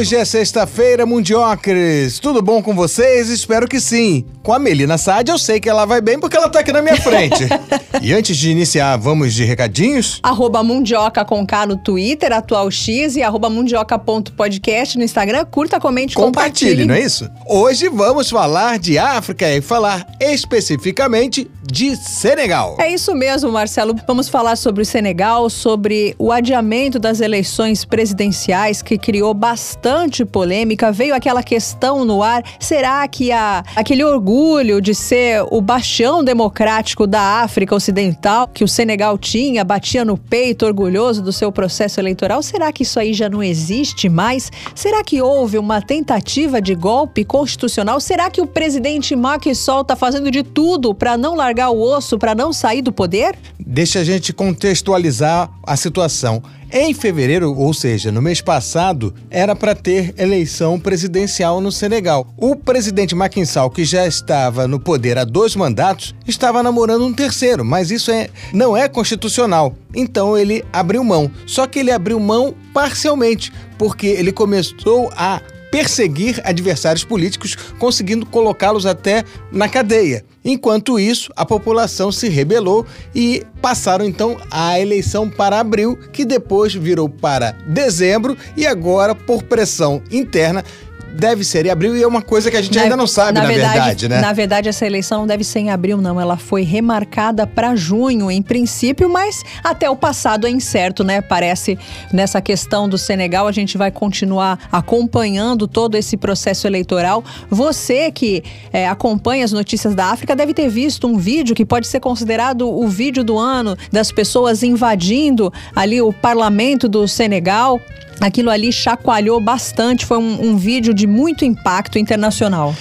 Hoje é sexta-feira, Mundiocres. Tudo bom com vocês? Espero que sim. Com a Melina Sade, eu sei que ela vai bem porque ela tá aqui na minha frente. e antes de iniciar, vamos de recadinhos? Arroba Mundioca com K no Twitter, atual X e arroba mundioca.podcast no Instagram. Curta, comente, compartilhe. Compartilhe, não é isso? Hoje vamos falar de África e falar especificamente de Senegal. É isso mesmo, Marcelo. Vamos falar sobre o Senegal, sobre o adiamento das eleições presidenciais que criou bastante polêmica. Veio aquela questão no ar: será que a, aquele orgulho de ser o bastião democrático da África Ocidental que o Senegal tinha, batia no peito, orgulhoso do seu processo eleitoral, será que isso aí já não existe mais? Será que houve uma tentativa de golpe constitucional? Será que o presidente Macky Sall está fazendo de tudo para não largar largar o osso para não sair do poder? Deixa a gente contextualizar a situação. Em fevereiro, ou seja, no mês passado, era para ter eleição presidencial no Senegal. O presidente Macky Sall, que já estava no poder há dois mandatos, estava namorando um terceiro, mas isso é, não é constitucional. Então ele abriu mão. Só que ele abriu mão parcialmente, porque ele começou a perseguir adversários políticos, conseguindo colocá-los até na cadeia. Enquanto isso, a população se rebelou e passaram então a eleição para abril, que depois virou para dezembro e agora, por pressão interna, deve ser em abril e é uma coisa que a gente na, ainda não sabe, na, na verdade, verdade, né? Na verdade, essa eleição deve ser em abril, não. Ela foi remarcada para junho, em princípio, mas até o passado é incerto, né? Parece nessa questão do Senegal, a gente vai continuar acompanhando todo esse processo eleitoral. Você que é, acompanha as notícias da África deve ter visto um vídeo que pode ser considerado o vídeo do ano das pessoas invadindo ali o parlamento do Senegal. Aquilo ali chacoalhou bastante, foi um, um vídeo de muito impacto internacional.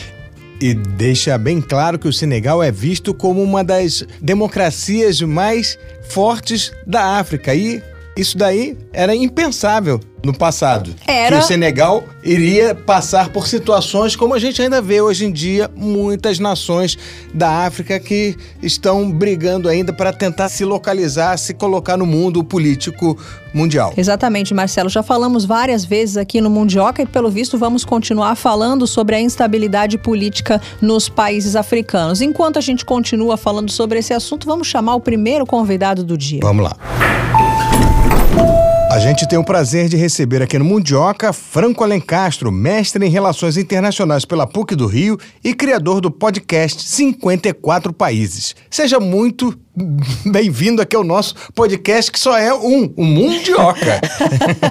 E deixa bem claro que o Senegal é visto como uma das democracias mais fortes da África. E isso daí era impensável no passado. Era... Que o Senegal iria passar por situações como a gente ainda vê hoje em dia muitas nações da África que estão brigando ainda para tentar se localizar, se colocar no mundo político mundial. Exatamente, Marcelo. Já falamos várias vezes aqui no Mundioca e, pelo visto, vamos continuar falando sobre a instabilidade política nos países africanos. Enquanto a gente continua falando sobre esse assunto, vamos chamar o primeiro convidado do dia. Vamos lá. A gente tem o prazer de receber aqui no Mundioca Franco Alencastro, mestre em Relações Internacionais pela PUC do Rio e criador do podcast 54 Países. Seja muito bem-vindo aqui ao nosso podcast, que só é um, o Mundioca.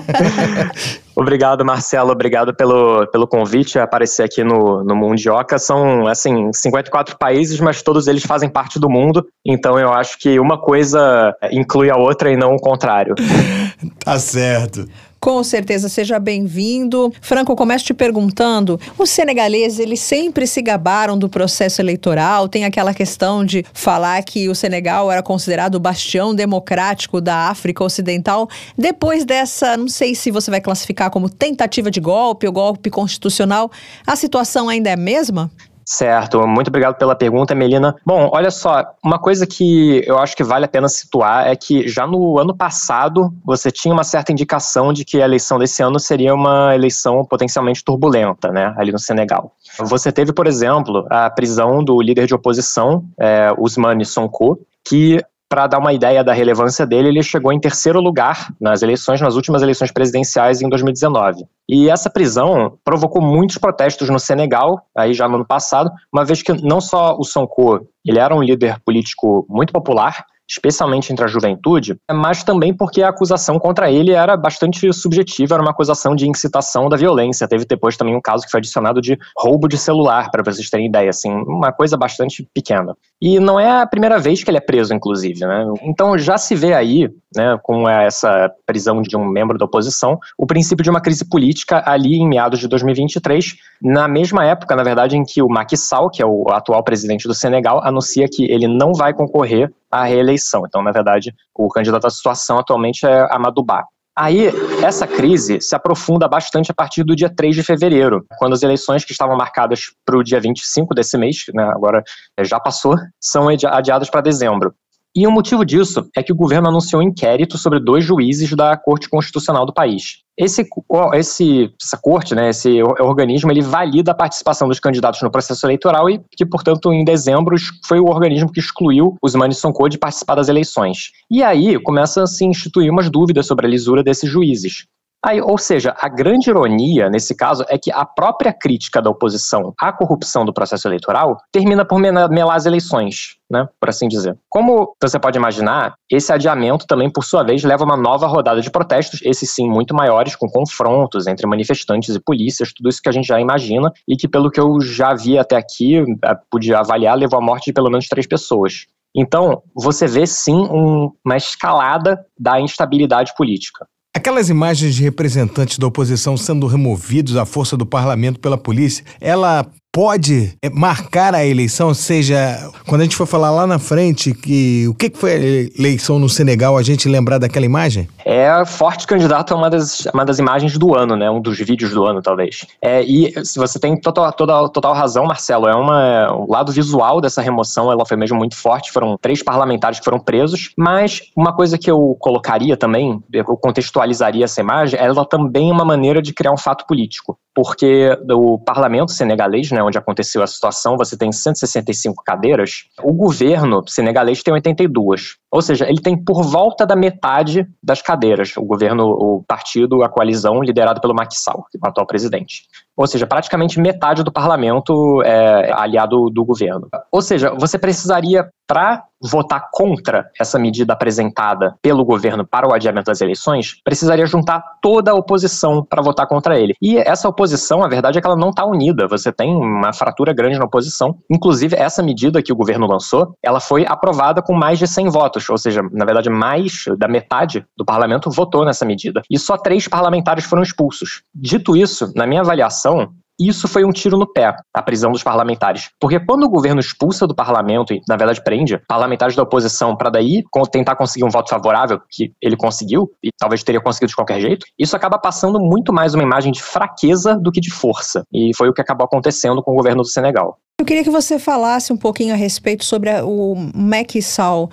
Obrigado, Marcelo. Obrigado pelo, pelo convite a aparecer aqui no, no Mundioca. São, assim, 54 países, mas todos eles fazem parte do mundo. Então eu acho que uma coisa inclui a outra e não o contrário. tá certo. Com certeza, seja bem-vindo. Franco, começo te perguntando: os senegaleses, eles sempre se gabaram do processo eleitoral, tem aquela questão de falar que o Senegal era considerado o bastião democrático da África Ocidental. Depois dessa, não sei se você vai classificar como tentativa de golpe ou golpe constitucional, a situação ainda é a mesma? Certo, muito obrigado pela pergunta, Melina. Bom, olha só, uma coisa que eu acho que vale a pena situar é que já no ano passado você tinha uma certa indicação de que a eleição desse ano seria uma eleição potencialmente turbulenta, né, ali no Senegal. Você teve, por exemplo, a prisão do líder de oposição, é, Ousmane Sonko, que para dar uma ideia da relevância dele, ele chegou em terceiro lugar nas eleições, nas últimas eleições presidenciais em 2019. E essa prisão provocou muitos protestos no Senegal, aí já no ano passado, uma vez que não só o Sonko, ele era um líder político muito popular, especialmente entre a juventude, mas também porque a acusação contra ele era bastante subjetiva, era uma acusação de incitação da violência. Teve depois também um caso que foi adicionado de roubo de celular, para vocês terem ideia, assim, uma coisa bastante pequena. E não é a primeira vez que ele é preso, inclusive, né? Então já se vê aí, né, com essa prisão de um membro da oposição, o princípio de uma crise política ali em meados de 2023, na mesma época, na verdade, em que o Macky Sall, que é o atual presidente do Senegal, anuncia que ele não vai concorrer à reeleição. Então, na verdade, o candidato à situação atualmente é Amadou Ba. Aí, essa crise se aprofunda bastante a partir do dia 3 de fevereiro, quando as eleições que estavam marcadas para o dia 25 desse mês, né, agora já passou, são adiadas para dezembro. E o motivo disso é que o governo anunciou um inquérito sobre dois juízes da Corte Constitucional do país. Esse, esse, essa corte, né, esse organismo, ele valida a participação dos candidatos no processo eleitoral e que, portanto, em dezembro foi o organismo que excluiu os Code de participar das eleições. E aí começa a se instituir umas dúvidas sobre a lisura desses juízes. Aí, ou seja, a grande ironia nesse caso é que a própria crítica da oposição à corrupção do processo eleitoral termina por melar as eleições, né, por assim dizer. Como você pode imaginar, esse adiamento também, por sua vez, leva a uma nova rodada de protestos, esses sim muito maiores, com confrontos entre manifestantes e polícias, tudo isso que a gente já imagina e que, pelo que eu já vi até aqui, pude avaliar, levou à morte de pelo menos três pessoas. Então, você vê sim um, uma escalada da instabilidade política. Aquelas imagens de representantes da oposição sendo removidos à força do parlamento pela polícia, ela pode é, marcar a eleição, seja, quando a gente for falar lá na frente que o que foi a eleição no Senegal, a gente lembrar daquela imagem? É forte candidato a uma das, uma das imagens do ano, né? Um dos vídeos do ano, talvez. É, e se você tem total, total, total razão, Marcelo, é uma, o lado visual dessa remoção, ela foi mesmo muito forte. Foram três parlamentares que foram presos, mas uma coisa que eu colocaria também, eu contextualizaria essa imagem, ela também é uma maneira de criar um fato político porque o parlamento senegalês, né, onde aconteceu a situação, você tem 165 cadeiras, o governo senegalês tem 82. Ou seja, ele tem por volta da metade das cadeiras, o governo, o partido, a coalizão liderado pelo Macky Sall, o atual presidente. Ou seja, praticamente metade do parlamento é aliado do governo. Ou seja, você precisaria, para votar contra essa medida apresentada pelo governo para o adiamento das eleições, precisaria juntar toda a oposição para votar contra ele. E essa oposição, a verdade é que ela não está unida. Você tem uma fratura grande na oposição. Inclusive, essa medida que o governo lançou, ela foi aprovada com mais de 100 votos, ou seja, na verdade, mais da metade do parlamento votou nessa medida. E só três parlamentares foram expulsos. Dito isso, na minha avaliação, isso foi um tiro no pé, a prisão dos parlamentares. Porque quando o governo expulsa do parlamento e, na verdade, prende parlamentares da oposição para daí tentar conseguir um voto favorável, que ele conseguiu, e talvez teria conseguido de qualquer jeito, isso acaba passando muito mais uma imagem de fraqueza do que de força. E foi o que acabou acontecendo com o governo do Senegal. Eu queria que você falasse um pouquinho a respeito sobre o Macky Sall.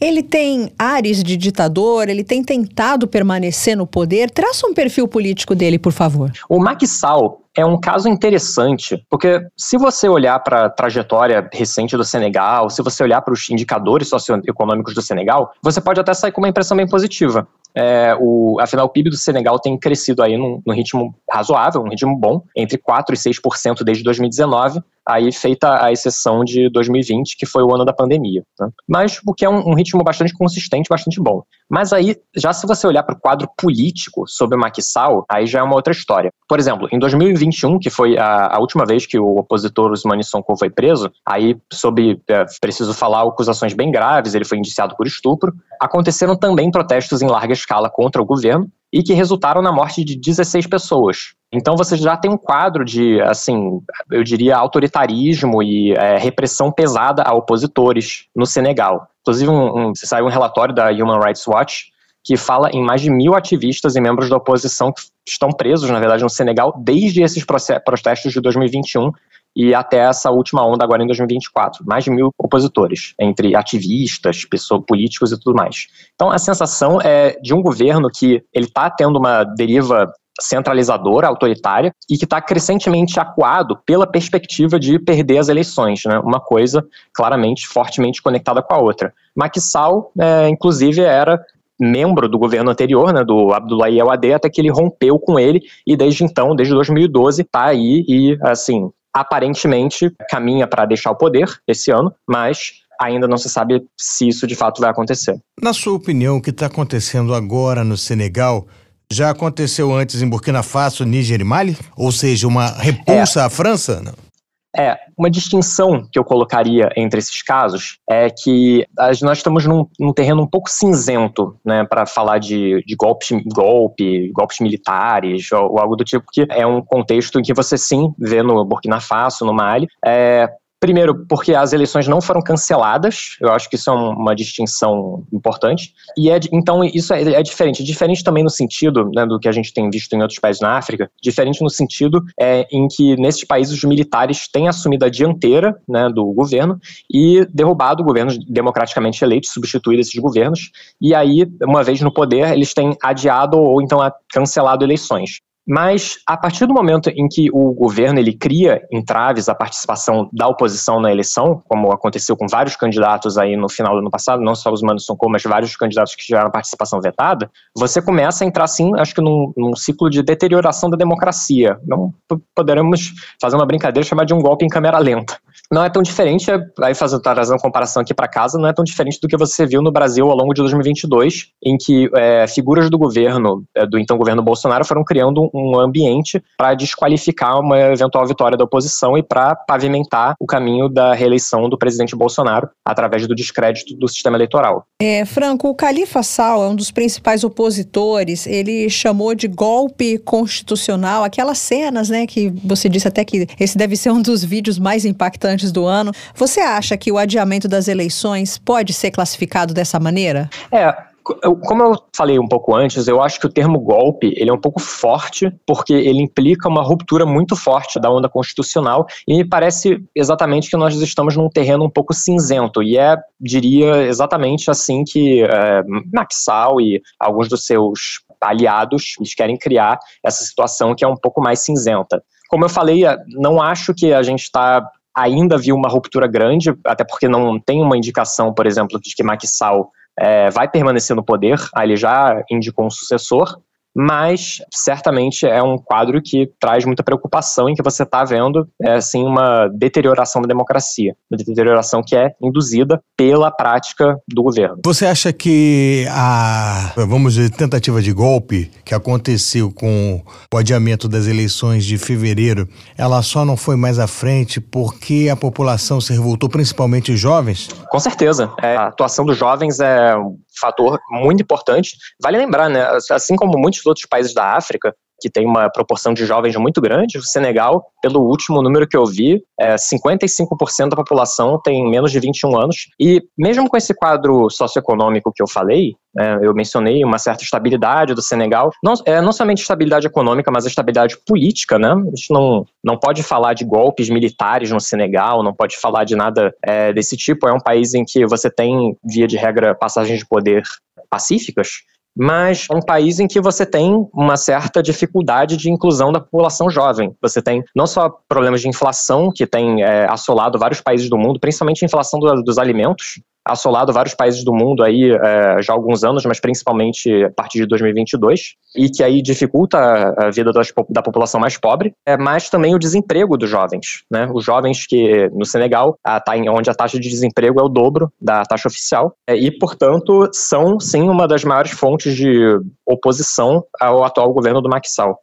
Ele tem ares de ditador, ele tem tentado permanecer no poder. Traça um perfil político dele, por favor. O Macky Sall é um caso interessante, porque se você olhar para a trajetória recente do Senegal, se você olhar para os indicadores socioeconômicos do Senegal, você pode até sair com uma impressão bem positiva. É, o, afinal, o PIB do Senegal tem crescido aí num, num ritmo razoável, um ritmo bom, entre 4% e 6% desde 2019, aí feita a exceção de 2020, que foi o ano da pandemia. Né? Mas o que é um, um, ritmo bastante consistente, bastante bom. Mas aí, já se você olhar para o quadro político sobre o Macky Sall, aí já é uma outra história. Por exemplo, em 2021, que foi a, a última vez que o opositor Usmane Sonko foi preso, aí sob, é, preciso falar, acusações bem graves, ele foi indiciado por estupro, aconteceram também protestos em larga escala contra o governo, e que resultaram na morte de 16 pessoas. Então você já tem um quadro de, assim, eu diria, autoritarismo e é, repressão pesada a opositores no Senegal. Inclusive, um, um, saiu um relatório da Human Rights Watch que fala em mais de mil ativistas e membros da oposição que estão presos, na verdade, no Senegal, desde esses protestos de 2021 e até essa última onda agora em 2024. Mais de mil opositores, entre ativistas, pessoas, políticos e tudo mais. Então, a sensação é de um governo que ele está tendo uma deriva centralizadora, autoritária, e que está crescentemente acuado pela perspectiva de perder as eleições, né? uma coisa claramente, fortemente conectada com a outra. Sall, é, inclusive, era membro do governo anterior, né, do Abdoulaye El até que ele rompeu com ele e desde então, desde 2012, está aí e, assim, aparentemente caminha para deixar o poder esse ano, mas ainda não se sabe se isso de fato vai acontecer. Na sua opinião, o que está acontecendo agora no Senegal já aconteceu antes em Burkina Faso, Níger e Mali? Ou seja, uma repulsa é. à França? Não. É, uma distinção que eu colocaria entre esses casos é que nós estamos num, num terreno um pouco cinzento, né, para falar de, de golpes, golpe, golpes militares ou, ou, algo do tipo, que é um contexto em que você sim vê no Burkina Faso, no Mali, é, Primeiro, porque as eleições não foram canceladas, eu acho que isso é uma distinção importante. E é, então, isso é, é diferente. Diferente também no sentido né, do que a gente tem visto em outros países na África, diferente no sentido é, em que nesses países os militares têm assumido a dianteira né, do governo e derrubado governos democraticamente eleitos, substituído esses governos. E aí, uma vez no poder, eles têm adiado ou então cancelado eleições. Mas a partir do momento em que o governo ele cria entraves à participação da oposição na eleição, como aconteceu com vários candidatos aí no final do ano passado, não só os Manos Sonko, mas vários candidatos que tiveram participação vetada, você começa a entrar, sim, acho que num, num ciclo de deterioração da democracia. Não poderemos fazer uma brincadeira chamar de um golpe em câmera lenta não é tão diferente, aí fazendo trazendo uma comparação aqui para casa, não é tão diferente do que você viu no Brasil ao longo de 2022, em que é, figuras do governo, é, do então governo Bolsonaro, foram criando um ambiente para desqualificar uma eventual vitória da oposição e para pavimentar o caminho da reeleição do presidente Bolsonaro através do descrédito do sistema eleitoral. É, Franco, o Califa Sal é um dos principais opositores, ele chamou de golpe constitucional aquelas cenas, né, que você disse até que esse deve ser um dos vídeos mais impactantes antes do ano. Você acha que o adiamento das eleições pode ser classificado dessa maneira? É, como eu falei um pouco antes, eu acho que o termo golpe ele é um pouco forte, porque ele implica uma ruptura muito forte da onda constitucional, e me parece exatamente que nós estamos num terreno um pouco cinzento, e é, diria, exatamente assim que é, Maxal e alguns dos seus aliados eles querem criar essa situação que é um pouco mais cinzenta. Como eu falei, não acho que a gente está ainda viu uma ruptura grande, até porque não tem uma indicação, por exemplo, de que Sall é, vai permanecer no poder, aí ele já indicou um sucessor, mas certamente é um quadro que traz muita preocupação em que você está vendo é, assim uma deterioração da democracia, uma deterioração que é induzida pela prática do governo. Você acha que a, vamos dizer, tentativa de golpe que aconteceu com o adiamento das eleições de fevereiro, ela só não foi mais à frente porque a população se revoltou, principalmente os jovens? Com certeza. É, a atuação dos jovens é fator muito importante. Vale lembrar, né, assim como muitos outros países da África, que tem uma proporção de jovens muito grande. O Senegal, pelo último número que eu vi, é 55% da população tem menos de 21 anos. E mesmo com esse quadro socioeconômico que eu falei, é, eu mencionei uma certa estabilidade do Senegal, não, é, não somente estabilidade econômica, mas estabilidade política, né? A gente não, não pode falar de golpes militares no Senegal, não pode falar de nada é, desse tipo. É um país em que você tem, via de regra, passagens de poder pacíficas, mas é um país em que você tem uma certa dificuldade de inclusão da população jovem. Você tem não só problemas de inflação, que tem é, assolado vários países do mundo, principalmente a inflação do, dos alimentos, assolado vários países do mundo aí é, já há alguns anos, mas principalmente a partir de 2022, e que aí dificulta a vida das, da população mais pobre, é, mas também o desemprego dos jovens. Né? Os jovens que no Senegal, a, tá em, onde a taxa de desemprego é o dobro da taxa oficial, é, e portanto são sim uma das maiores fontes de oposição ao atual governo do Macky Sall.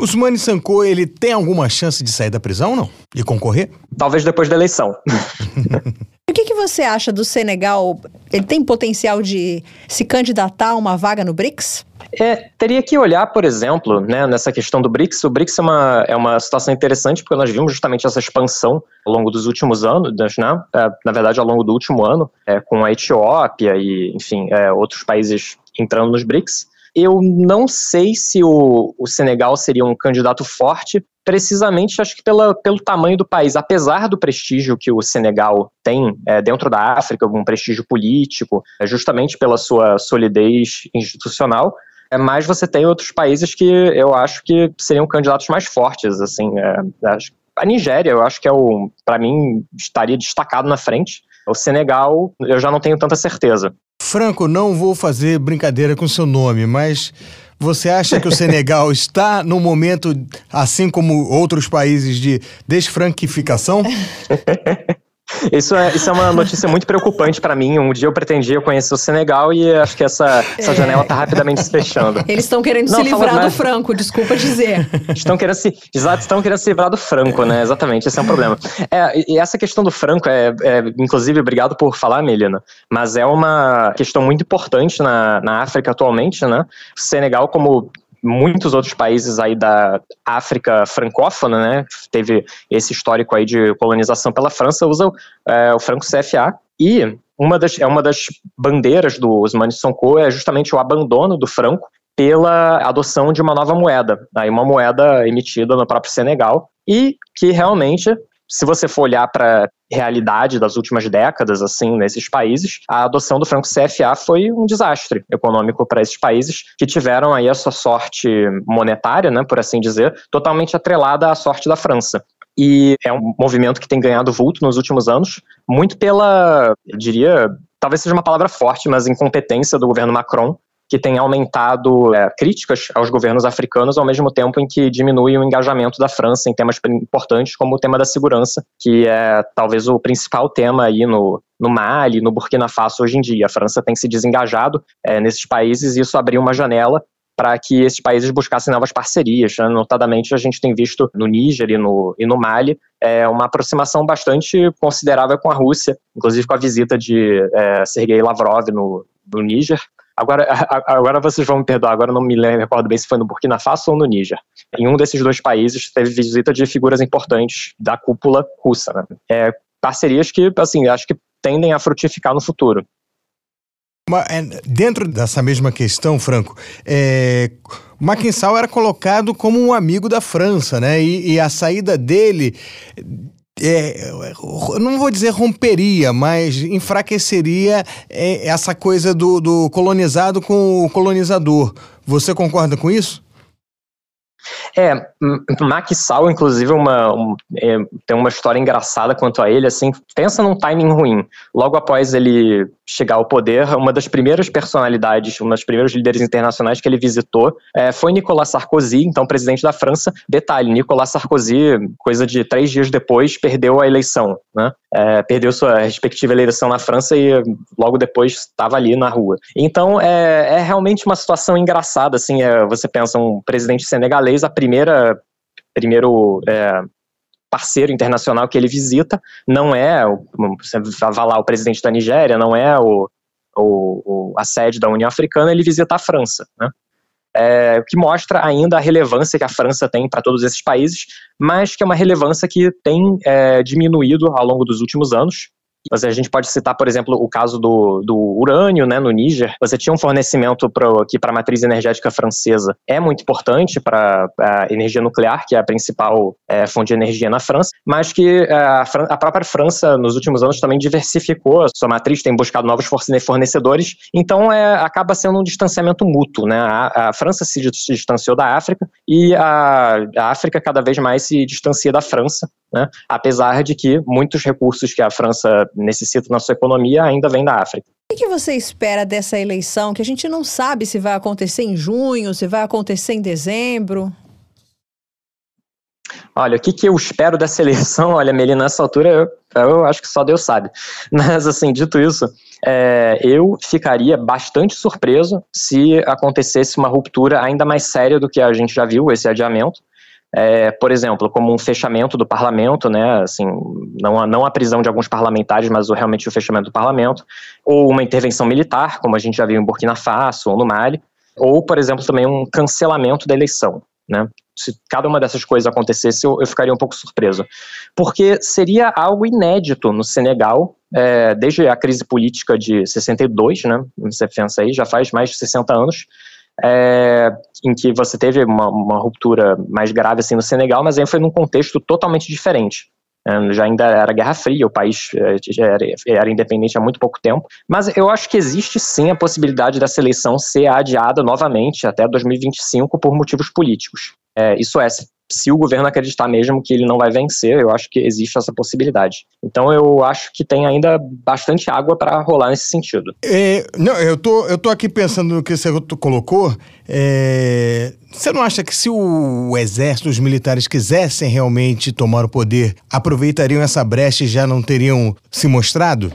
Usmane Sanko, ele tem alguma chance de sair da prisão, não? E concorrer? Talvez depois da eleição. o que, que você acha do Senegal? Ele tem potencial de se candidatar a uma vaga no BRICS? É, teria que olhar, por exemplo, né, nessa questão do BRICS. O BRICS é uma, é uma situação interessante porque nós vimos justamente essa expansão ao longo dos últimos anos, né, é, na verdade, ao longo do último ano, é, com a Etiópia e, enfim, é, outros países entrando nos BRICS. Eu não sei se o, o Senegal seria um candidato forte, precisamente acho que pela, pelo tamanho do país. Apesar do prestígio que o Senegal tem é, dentro da África, algum prestígio político, é, justamente pela sua solidez institucional, é, mas você tem outros países que eu acho que seriam candidatos mais fortes, assim, é, a Nigéria, eu acho que é o, para mim, estaria destacado na frente. O Senegal, eu já não tenho tanta certeza. Franco, não vou fazer brincadeira com seu nome, mas você acha que o Senegal está no momento, assim como outros países, de desfranquificação? Isso é, isso é uma notícia muito preocupante para mim. Um dia eu pretendia conhecer o Senegal e acho que essa, essa é. janela tá rapidamente se fechando. Eles estão querendo Não, se livrar do Franco, desculpa dizer. Estão querendo se, exato, estão querendo se livrar do Franco, né? Exatamente, esse é um problema. É, e essa questão do Franco é, é inclusive, obrigado por falar, Melina, mas é uma questão muito importante na, na África atualmente, né? O Senegal, como muitos outros países aí da África francófona, né, teve esse histórico aí de colonização pela França, usam é, o franco CFA e uma das, é uma das bandeiras do Ousmane Sonko é justamente o abandono do franco pela adoção de uma nova moeda, aí uma moeda emitida no próprio Senegal e que realmente se você for olhar para realidade das últimas décadas, assim, nesses países, a adoção do franco CFA foi um desastre econômico para esses países que tiveram aí a sua sorte monetária, né, por assim dizer, totalmente atrelada à sorte da França. E é um movimento que tem ganhado vulto nos últimos anos, muito pela, eu diria, talvez seja uma palavra forte, mas incompetência do governo Macron que tem aumentado é, críticas aos governos africanos, ao mesmo tempo em que diminui o engajamento da França em temas importantes, como o tema da segurança, que é talvez o principal tema aí no, no Mali, no Burkina Faso hoje em dia. A França tem se desengajado é, nesses países e isso abriu uma janela para que esses países buscassem novas parcerias. Né? Notadamente, a gente tem visto no Níger e no, e no Mali é, uma aproximação bastante considerável com a Rússia, inclusive com a visita de é, Sergei Lavrov no, no Níger, Agora, agora vocês vão me perdoar, agora não me recordo bem se foi no Burkina Faso ou no Níger. Em um desses dois países teve visita de figuras importantes da cúpula russa. Né? É, parcerias que, assim, acho que tendem a frutificar no futuro. É, dentro dessa mesma questão, Franco, é, era colocado como um amigo da França, né? E, e a saída dele é, não vou dizer romperia, mas enfraqueceria é, essa coisa do, do colonizado com o colonizador. Você concorda com isso? É, Maquissal, inclusive, uma, um, é, tem uma história engraçada quanto a ele, assim, pensa num timing ruim. Logo após ele chegar ao poder, uma das primeiras personalidades, um dos primeiros líderes internacionais que ele visitou é, foi Nicolas Sarkozy, então presidente da França. Detalhe, Nicolas Sarkozy, coisa de três dias depois, perdeu a eleição, né? É, perdeu sua respectiva eleição na França e logo depois estava ali na rua. Então, é, é realmente uma situação engraçada, assim, é, você pensa um presidente senegalês, a primeira primeiro é, parceiro internacional que ele visita não é, você vai lá, o presidente da Nigéria, não é o, o, o a sede da União Africana, ele visita a França, né? É, o que mostra ainda a relevância que a França tem para todos esses países, mas que é uma relevância que tem é, diminuído ao longo dos últimos anos. Mas a gente pode citar, por exemplo, o caso do, do urânio, né, no Níger. Você tinha um fornecimento pro, que para a matriz energética francesa é muito importante para a energia nuclear, que é a principal é, fonte de energia na França, mas que é, a, a, própria França, nos últimos anos, também diversificou a sua matriz, tem buscado novos fornecedores, então é, acaba sendo um distanciamento mútuo. Né? A, a França se distanciou da África e a, a África cada vez mais se distancia da França, né? apesar de que muitos recursos que a França necessita na sua economia ainda vem da África. O que você espera dessa eleição, que a gente não sabe se vai acontecer em junho, se vai acontecer em dezembro? Olha, o que, que eu espero dessa eleição? Olha, Melina, nessa altura eu, eu acho que só Deus sabe. Mas, assim, dito isso, é, eu ficaria bastante surpreso se acontecesse uma ruptura ainda mais séria do que a gente já viu, esse adiamento é, por exemplo, como um fechamento do parlamento, né, assim, não a, não a prisão de alguns parlamentares, mas o, realmente o fechamento do parlamento, ou uma intervenção militar, como a gente já viu em Burkina Faso ou no Mali, ou, por exemplo, também um cancelamento da eleição. Né? Se cada uma dessas coisas acontecesse, eu, eu ficaria um pouco surpreso. Porque seria algo inédito no Senegal, é, desde a crise política de 62, né? Você pensa aí, já faz mais de 60 anos, é, em que você teve uma, uma, ruptura mais grave assim no Senegal, mas aí foi num contexto totalmente diferente. É, já ainda era Guerra Fria, o país é, era, era, independente há muito pouco tempo, mas eu acho que existe sim a possibilidade da seleção ser adiada novamente até 2025 por motivos políticos. É, isso é, se o governo acreditar mesmo que ele não vai vencer, eu acho que existe essa possibilidade. Então eu acho que tem ainda bastante água para rolar nesse sentido. É, não, eu tô, eu tô aqui pensando no que você colocou. É, você não acha que se o exército, os militares quisessem realmente tomar o poder, aproveitariam essa brecha e já não teriam se mostrado?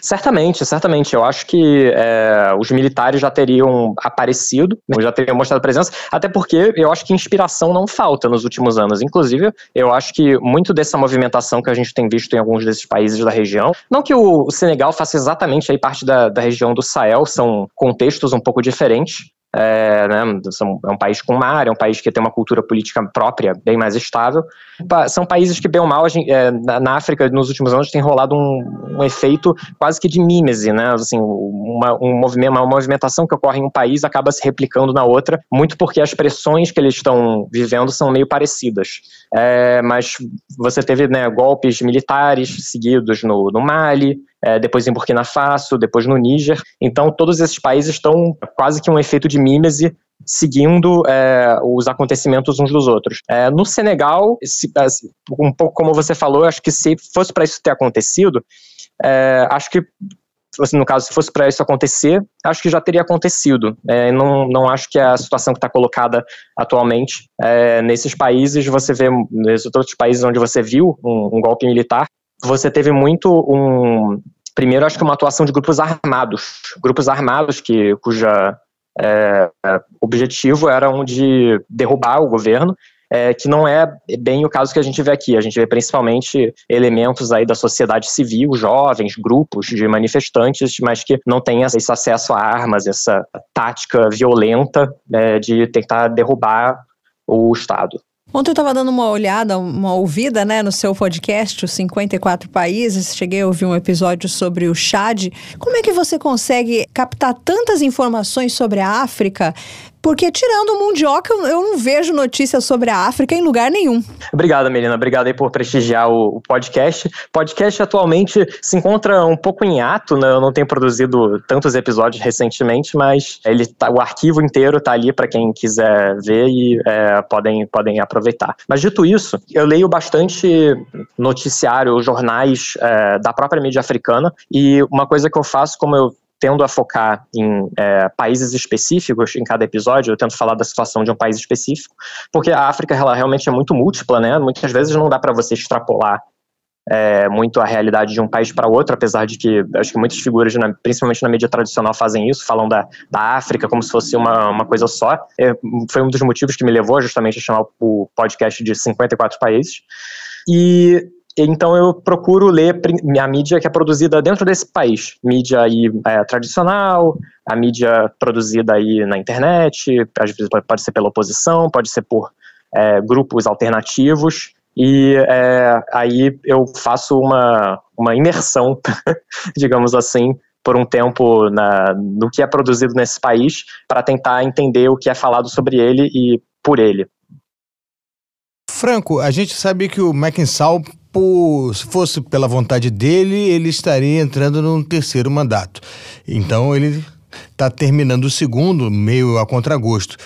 Certamente, certamente. Eu acho que é, os militares já teriam aparecido, já teriam mostrado presença, até porque eu acho que inspiração não falta nos últimos anos. Inclusive, eu acho que muito dessa movimentação que a gente tem visto em alguns desses países da região, não que o, Senegal faça exatamente aí parte da, da região do Sahel, são contextos um pouco diferentes, é, né, é um país com mar, é um país que tem uma cultura política própria bem mais estável. São países que, bem ou mal, gente, é, na África, nos últimos anos, tem rolado um, um efeito quase que de mímese, né? Assim, uma, um movimento, uma movimentação que ocorre em um país acaba se replicando na outra, muito porque as pressões que eles estão vivendo são meio parecidas. É, mas você teve né, golpes militares seguidos no, no Mali, é, depois em Burkina Faso, depois no Níger. Então, todos esses países estão quase que um efeito de mímese seguindo é, os acontecimentos uns dos outros. É, no Senegal, se, um pouco como você falou, acho que se fosse para isso ter acontecido, é, acho que assim, no caso, se fosse para isso acontecer, acho que já teria acontecido. É, não, não acho que a situação que está colocada atualmente é, nesses países, você vê, nesses outros países onde você viu um, um golpe militar, você teve muito um. Primeiro, acho que uma atuação de grupos armados. Grupos armados que, cuja é, objetivo era um de derrubar o governo, é, que não é bem o caso que a gente vê aqui. A gente vê principalmente elementos aí da sociedade civil, jovens, grupos de manifestantes, mas que não têm esse acesso a armas, essa tática violenta é, de tentar derrubar o Estado. Ontem eu estava dando uma olhada, uma ouvida, né, no seu podcast, os 54 países. Cheguei a ouvir um episódio sobre o Chad. Como é que você consegue captar tantas informações sobre a África porque tirando o Mundioca, eu não vejo notícias sobre a África em lugar nenhum. Obrigado, Melina. Obrigado aí por prestigiar o, o podcast. Podcast atualmente se encontra um pouco em ato, né? Eu não tenho produzido tantos episódios recentemente, mas ele tá, o arquivo inteiro está ali para quem quiser ver e é, podem, podem aproveitar. Mas dito isso, eu leio bastante noticiário, jornais é, da própria mídia africana e uma coisa que eu faço, como eu tendo a focar em é, países específicos em cada episódio, eu tento falar da situação de um país específico, porque a África ela realmente é muito múltipla, né? Muitas vezes não dá para você extrapolar é, muito a realidade de um país para outro, apesar de que acho que muitas figuras, na, principalmente na mídia tradicional, fazem isso, falam da, da África como se fosse uma, uma coisa só. É, foi um dos motivos que me levou justamente a chamar o podcast de 54 países. E então eu procuro ler a mídia que é produzida dentro desse país, mídia aí é, tradicional, a mídia produzida aí na internet, às vezes pode ser pela oposição, pode ser por é, grupos alternativos, e é, aí eu faço uma, uma imersão, digamos assim, por um tempo na, no que é produzido nesse país, para tentar entender o que é falado sobre ele e por ele. Franco, a gente sabe que o Mackinsale por, se fosse pela vontade dele, ele estaria entrando num terceiro mandato. Então ele está terminando o segundo, meio a contragosto.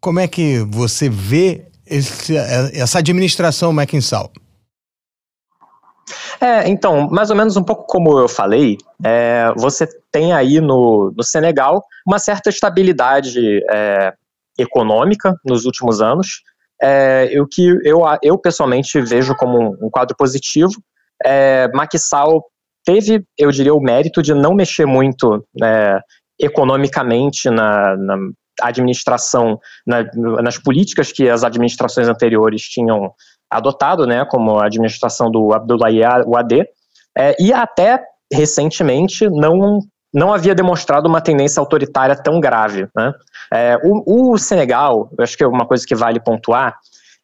Como é que você vê esse, essa administração McKinsey? É, então, mais ou menos um pouco como eu falei, é, você tem aí no, no Senegal uma certa estabilidade é, econômica nos últimos anos, é, o que eu, eu pessoalmente vejo como um, quadro positivo. É, teve, eu diria, o mérito de não mexer muito é, economicamente na, na administração, na, nas políticas que as administrações anteriores tinham adotado, né, como a administração do Abdoulaye Wade, é, e até recentemente não não havia demonstrado uma tendência autoritária tão grave. Né? É, o, o, Senegal, eu acho que é uma coisa que vale pontuar,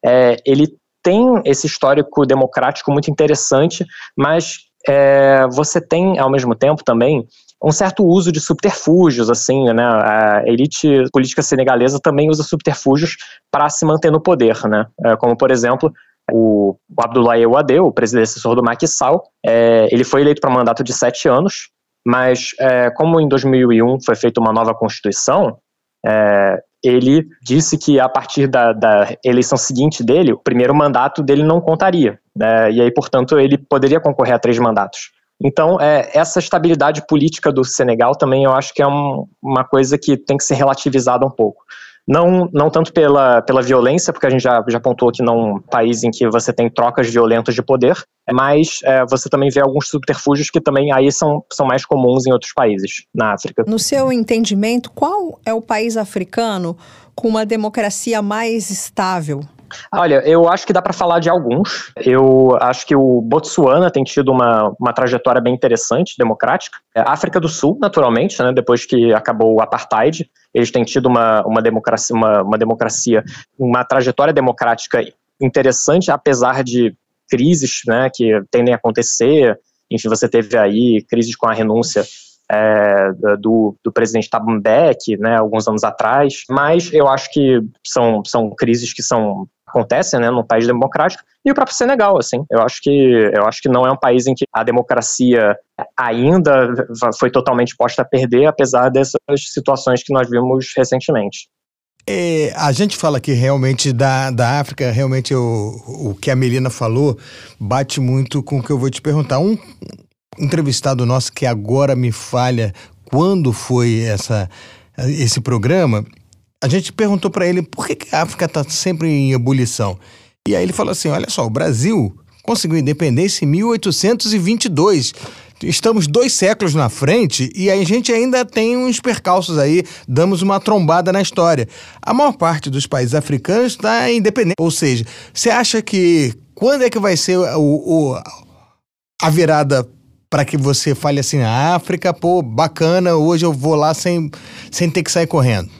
é, ele tem esse histórico democrático muito interessante, mas é, você tem, ao mesmo tempo, também um certo uso de subterfúgios, assim, né? A elite política senegalesa também usa subterfúgios para se manter no poder, né? É, como, por exemplo, o, Abdoulaye Wade, o presidente do Macky Sall, é, ele foi eleito para um mandato de sete anos, mas, é, como em 2001 foi feita uma nova Constituição, é, ele disse que a partir da, da, eleição seguinte dele, o primeiro mandato dele não contaria. Né, e aí, portanto, ele poderia concorrer a três mandatos. Então, é, essa estabilidade política do Senegal também eu acho que é um, uma coisa que tem que ser relativizada um pouco. Não, não tanto pela, pela violência, porque a gente já, já apontou que não é um país em que você tem trocas violentas de poder, mas é, você também vê alguns subterfúgios que também aí são, são mais comuns em outros países na África. No seu entendimento, qual é o país africano com uma democracia mais estável? Olha, eu acho que dá para falar de alguns. Eu acho que o Botsuana tem tido uma, uma trajetória bem interessante, democrática. A é, África do Sul, naturalmente, né, depois que acabou o apartheid, eles têm tido uma, uma, democracia, uma, uma democracia, uma trajetória democrática interessante, apesar de crises né, que tendem a acontecer. Enfim, você teve aí crises com a renúncia é, do, do, presidente Thabo Mbeki, né, alguns anos atrás, mas eu acho que são, são crises que são acontecem, né, num país democrático, e o próprio Senegal, assim, eu acho que eu acho que não é um país em que a democracia ainda foi totalmente posta a perder, apesar dessas situações que nós vimos recentemente. É, a gente fala aqui realmente da, da África, realmente o, o que a Melina falou bate muito com o que eu vou te perguntar. Um entrevistado nosso que agora me falha quando foi essa, esse programa, a gente perguntou para ele por que, que a África está sempre em ebulição. E aí ele falou assim: olha só, o Brasil conseguiu independência em 1822. Estamos dois séculos na frente e a gente ainda tem uns percalços aí, damos uma trombada na história. A maior parte dos países africanos está independente. Ou seja, você acha que quando é que vai ser o, o a virada para que você fale assim, a África, pô, bacana, hoje eu vou lá sem, sem ter que sair correndo?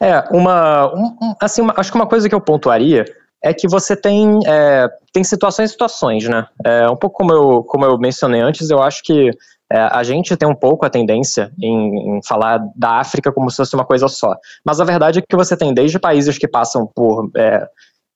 É, uma, um, assim, uma, acho que uma coisa que eu pontuaria é que você tem, é, tem situações e situações, né? É, um pouco como eu, como eu mencionei antes, eu acho que é, a gente tem um pouco a tendência em, em, falar da África como se fosse uma coisa só. Mas a verdade é que você tem desde países que passam por é,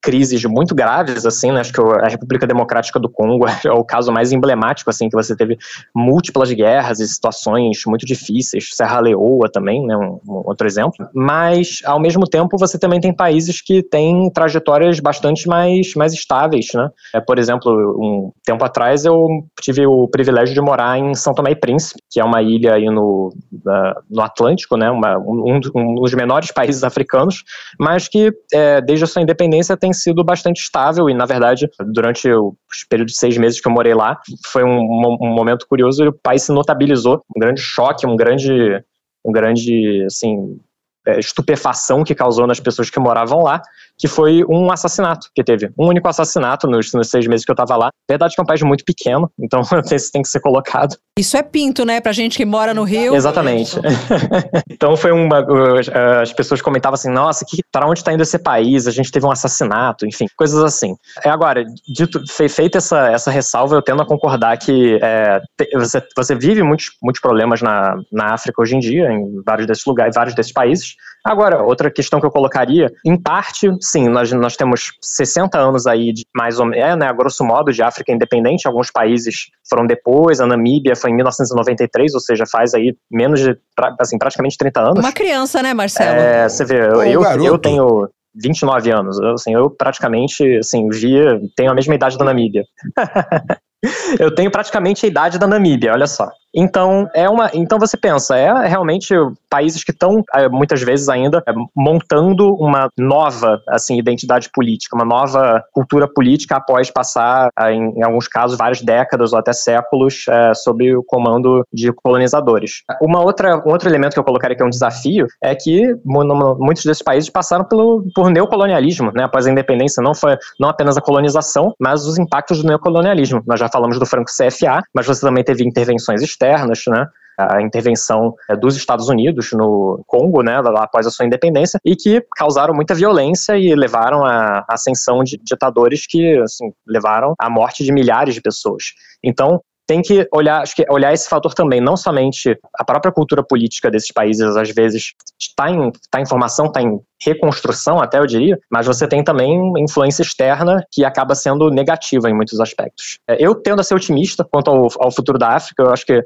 crises muito graves, assim, né? Acho que a República Democrática do Congo é o caso mais emblemático, assim, que você teve múltiplas guerras e situações muito difíceis. Serra Leoa também, né? Um, um, outro exemplo. Mas, ao mesmo tempo, você também tem países que têm trajetórias bastante mais, mais estáveis, né? É, por exemplo, um tempo atrás eu tive o privilégio de morar em São Tomé e Príncipe, que é uma ilha aí no, no Atlântico, né? Uma, um, um, dos menores países africanos, mas que, é, desde a sua independência, tem tem sido bastante estável e, na verdade, durante o período de seis meses que eu morei lá, foi um, um momento curioso e o país se notabilizou. Um grande choque, um grande, um grande, assim, é, estupefação que causou nas pessoas que moravam lá, que foi um assassinato que teve. Um único assassinato nos, nos seis meses que eu estava lá. Verdade que é um país muito pequeno, então isso tem que ser colocado. Isso é pinto, né? Pra gente que mora no Rio. Exatamente. então foi uma. As pessoas comentavam assim: nossa, que, para onde está indo esse país? A gente teve um assassinato, enfim, coisas assim. É, agora, dito, feita essa, essa ressalva, eu tendo a concordar que é, você, você vive muitos, muitos problemas na, na África hoje em dia, em vários desses lugares, vários desses países. Agora, outra questão que eu colocaria, em parte, sim, nós, nós temos 60 anos aí de mais ou menos, é, né, a grosso modo, de África independente. Alguns países foram depois, a Namíbia foi em 1993, ou seja, faz aí menos de, assim, praticamente 30 anos. Uma criança, né, Marcelo? É, você vê, eu, eu, eu tenho 29 anos, eu, assim, eu praticamente, assim, via, tenho a mesma idade da Namíbia. eu tenho praticamente a idade da Namíbia, olha só. Então, é uma, então você pensa, é realmente países que estão é, muitas vezes ainda é, montando uma nova assim identidade política, uma nova cultura política após passar é, em, alguns casos várias décadas ou até séculos é, sob o comando de colonizadores. Uma outra um outro elemento que eu colocaria que é um desafio é que muitos desses países passaram pelo, por neocolonialismo, né? Após a independência não foi não apenas a colonização, mas os impactos do neocolonialismo. Nós já falamos do Franco CFA, mas você também teve intervenções externas, né? a intervenção é, dos Estados Unidos no Congo, né, após a sua independência, e que causaram muita violência e levaram à ascensão de ditadores que assim, levaram à morte de milhares de pessoas. Então, tem que olhar, acho que olhar esse fator também, não somente a própria cultura política desses países, às vezes está em, tá em formação, está em reconstrução, até eu diria, mas você tem também influência externa que acaba sendo negativa em muitos aspectos. É, eu tendo a ser otimista quanto ao, ao futuro da África, eu acho que é,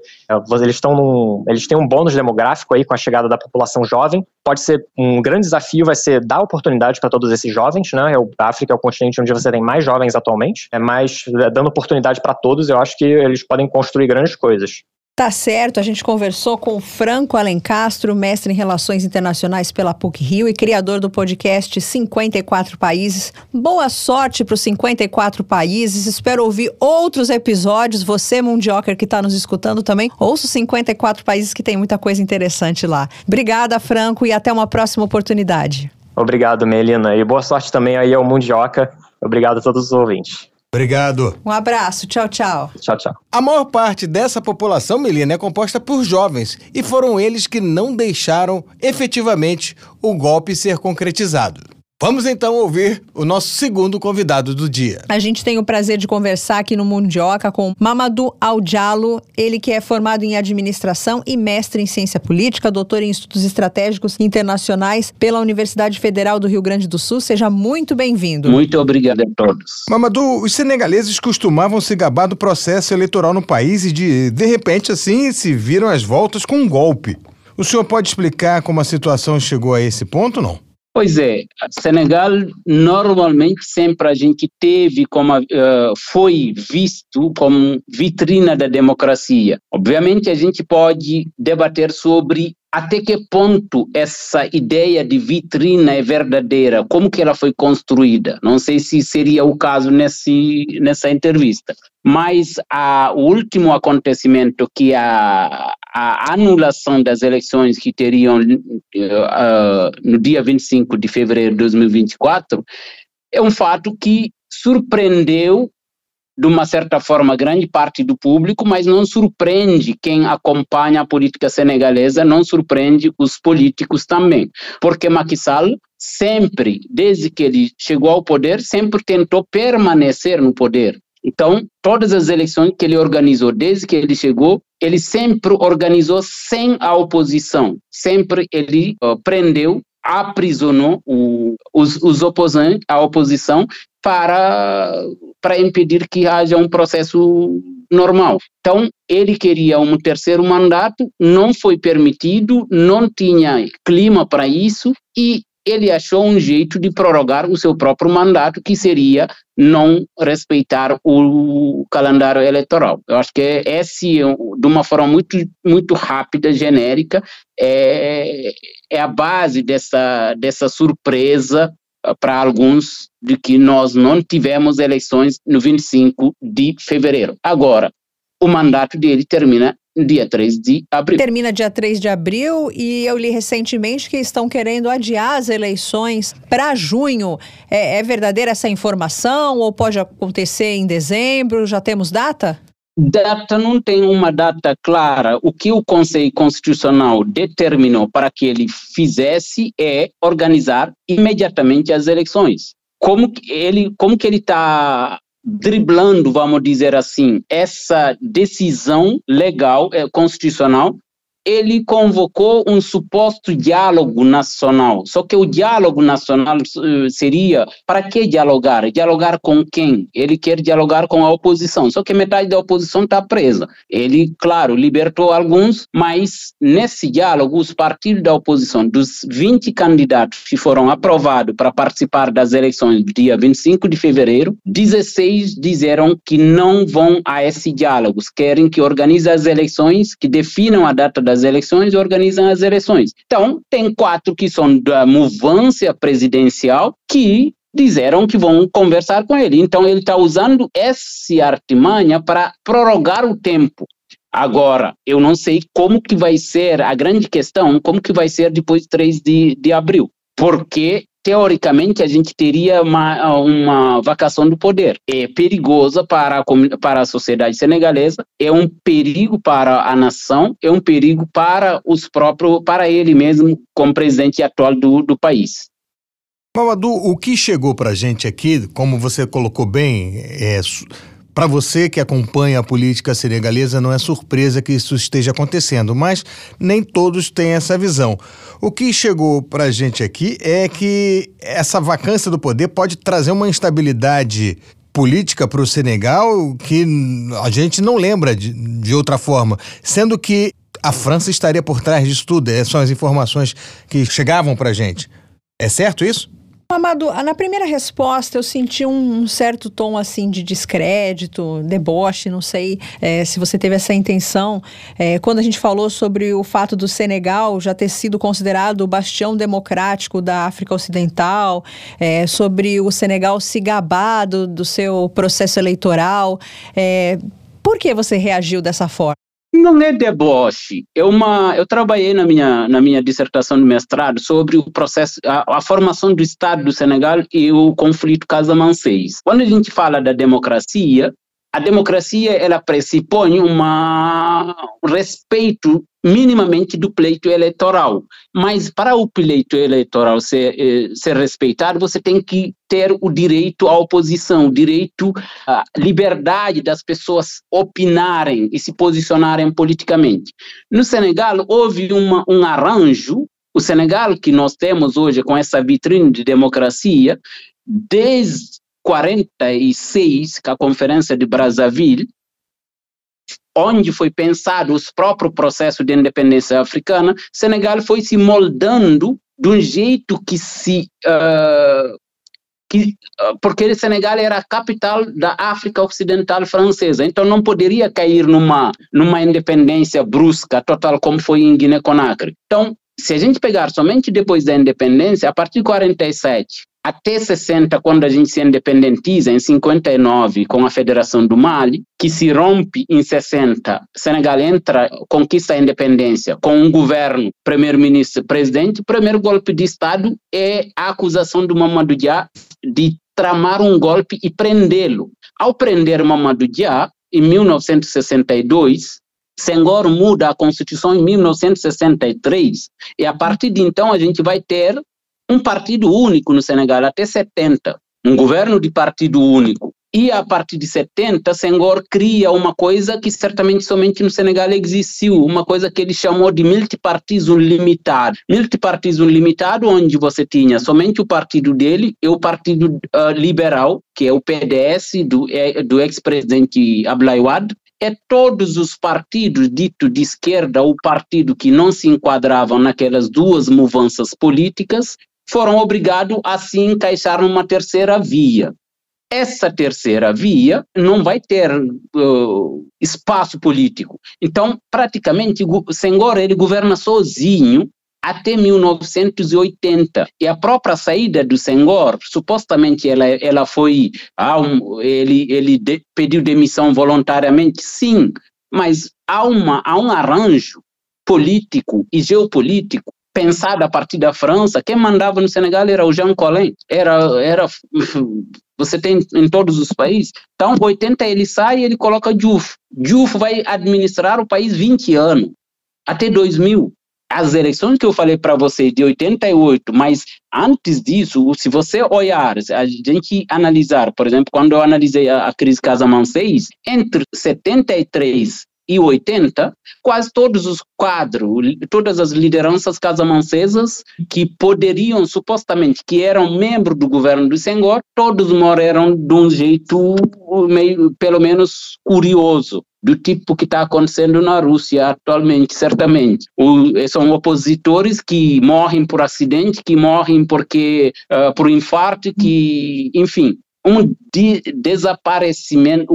eles estão num, eles têm um bônus demográfico aí com a chegada da população jovem. Pode ser um grande desafio, vai ser dar oportunidade para todos esses jovens, né? A África é o continente onde você tem mais jovens atualmente, é mais dando oportunidade para todos. Eu acho que eles podem construir grandes coisas. Tá certo, a gente conversou com Franco Alencastro, mestre em Relações Internacionais pela PUC-Rio e criador do podcast 54 Países. Boa sorte para os 54 países, espero ouvir outros episódios. Você, Mundioker, que está nos escutando também, ouça os 54 países que tem muita coisa interessante lá. Obrigada, Franco, e até uma próxima oportunidade. Obrigado, Melina. E boa sorte também aí ao Mundioca. Obrigado a todos os ouvintes. Obrigado. Um abraço. Tchau, tchau. Tchau, tchau. A maior parte dessa população, Melina, é composta por jovens e foram eles que não deixaram efetivamente o golpe ser concretizado. Vamos então ouvir o nosso segundo convidado do dia. A gente tem o prazer de conversar aqui no Mundioca com Mamadou Aljalo, ele que é formado em administração e mestre em ciência política, doutor em estudos estratégicos internacionais pela Universidade Federal do Rio Grande do Sul. Seja muito bem-vindo. Muito obrigado a todos. Mamadou, os senegaleses costumavam se gabar do processo eleitoral no país e de, de repente assim se viram as voltas com um golpe. O senhor pode explicar como a situação chegou a esse ponto, não? Pois é, Senegal normalmente sempre a gente teve como uh, foi visto como vitrina da democracia. Obviamente a gente pode debater sobre até que ponto essa ideia de vitrina é verdadeira, como que ela foi construída. Não sei se seria o caso nesse, nessa entrevista. Mas a, o último acontecimento, que a, a anulação das eleições que teriam uh, no dia 25 de fevereiro de 2024, é um fato que surpreendeu de uma certa forma, grande parte do público, mas não surpreende quem acompanha a política senegalesa, não surpreende os políticos também. Porque Macky Sall sempre, desde que ele chegou ao poder, sempre tentou permanecer no poder. Então, todas as eleições que ele organizou desde que ele chegou, ele sempre organizou sem a oposição. Sempre ele uh, prendeu, aprisionou o, os, os opposentes, a oposição, para, para impedir que haja um processo normal. Então, ele queria um terceiro mandato, não foi permitido, não tinha clima para isso e ele achou um jeito de prorrogar o seu próprio mandato, que seria não respeitar o calendário eleitoral. Eu acho que esse, de uma forma muito, muito rápida, genérica, é, é a base dessa, dessa surpresa para alguns de que nós não tivemos eleições no 25 de fevereiro. Agora, o mandato dele termina dia 3 de abril. Termina dia 3 de abril e eu li recentemente que estão querendo adiar as eleições para junho. É, é verdadeira essa informação ou pode acontecer em dezembro? Já temos data? Data não tem uma data clara. O que o Conselho Constitucional determinou para que ele fizesse é organizar imediatamente as eleições. Como que ele, como que ele está driblando, vamos dizer assim, essa decisão legal, eh, constitucional ele convocou um suposto diálogo nacional. Só que o diálogo nacional uh, seria para que dialogar? Dialogar com quem? Ele quer dialogar com a oposição. Só que metade da oposição está presa. Ele, claro, libertou alguns, mas nesse diálogo, os partidos da oposição, dos 20 candidatos que foram aprovados para participar das eleições dia 25 de fevereiro, 16 disseram que não vão a esse diálogo, querem que organize as eleições, que definam a data das eleições organizam as eleições. Então, tem quatro que são da movência presidencial que disseram que vão conversar com ele. Então, ele está usando essa artimanha para prorrogar o tempo. Agora, eu não sei como que vai ser, a grande questão, como que vai ser depois de 3 de, de abril. Porque teoricamente, a gente teria uma, uma vacação do poder. É perigosa para a, para a sociedade senegalesa, é um perigo para a nação, é um perigo para os próprios, para ele mesmo, como presidente atual do, do país. Mamadou, o que chegou para a gente aqui, como você colocou bem, é para você que acompanha a política senegalesa, não é surpresa que isso esteja acontecendo, mas nem todos têm essa visão. O que chegou para a gente aqui é que essa vacância do poder pode trazer uma instabilidade política para o Senegal que a gente não lembra de, de outra forma, sendo que a França estaria por trás disso tudo. Essas são as informações que chegavam para a gente. É certo isso? Amado, na primeira resposta eu senti um certo tom assim de descrédito, deboche, não sei é, se você teve essa intenção. É, quando a gente falou sobre o fato do Senegal já ter sido considerado o bastião democrático da África Ocidental, é, sobre o Senegal se gabar do, do seu processo eleitoral, é, por que você reagiu dessa forma? Não é deboche. É uma, eu trabalhei na minha, na minha dissertação de mestrado sobre o processo, a, a formação do Estado do Senegal e o conflito casamancês. Quando a gente fala da democracia, a democracia ela pressupõe um respeito minimamente do pleito eleitoral. Mas para o pleito eleitoral ser, eh, ser respeitado, você tem que ter o direito à oposição, o direito à liberdade das pessoas opinarem e se posicionarem politicamente. No Senegal, houve uma, um arranjo. O Senegal que nós temos hoje com essa vitrine de democracia, desde 46, com a Conferência de Brazzaville, onde foi pensado os próprios processos de independência africana, Senegal foi se moldando de um jeito que se uh, que, uh, porque Senegal era a capital da África Ocidental francesa, então não poderia cair numa numa independência brusca total como foi em Guiné-Conakry. Então, se a gente pegar somente depois da independência, a partir de 47 até 60, quando a gente se independentiza, em 59, com a Federação do Mali, que se rompe em 60, Senegal entra, conquista a independência com um governo, primeiro-ministro, presidente, o primeiro golpe de Estado é a acusação do Mamadou Dia de tramar um golpe e prendê-lo. Ao prender Mamadou Dia, em 1962, Senghor muda a Constituição em 1963 e a partir de então a gente vai ter um partido único no Senegal até 70, um governo de partido único. E a partir de 70, Senghor cria uma coisa que certamente somente no Senegal existiu, uma coisa que ele chamou de multipartismo limitado. Multipartismo limitado, onde você tinha somente o partido dele e o partido uh, liberal, que é o PDS do, é, do ex-presidente Abdoulaye Wade, é todos os partidos dito de esquerda ou partido que não se enquadravam naquelas duas mudanças políticas foram obrigados a se encaixar numa terceira via. Essa terceira via não vai ter uh, espaço político. Então, praticamente, o Senghor ele governa sozinho até 1980. E a própria saída do Senghor, supostamente ela, ela foi, ah, um, ele, ele de, pediu demissão voluntariamente, sim, mas há, uma, há um arranjo político e geopolítico pensado a partir da França, quem mandava no Senegal era o Jean Collin, era, era, você tem em todos os países. Então, 80 ele sai e ele coloca Diouf. Diouf vai administrar o país 20 anos, até 2000. As eleições que eu falei para você de 88, mas antes disso, se você olhar, a gente analisar, por exemplo, quando eu analisei a, a crise Casamance entre 73 e 80, quase todos os quadros, todas as lideranças casamancesas que poderiam, supostamente, que eram membros do governo do Senghor, todos morreram de um jeito meio, pelo menos, curioso do tipo que está acontecendo na Rússia atualmente, certamente. O, são opositores que morrem por acidente, que morrem porque uh, por infarto, que, enfim, um de desaparecimento,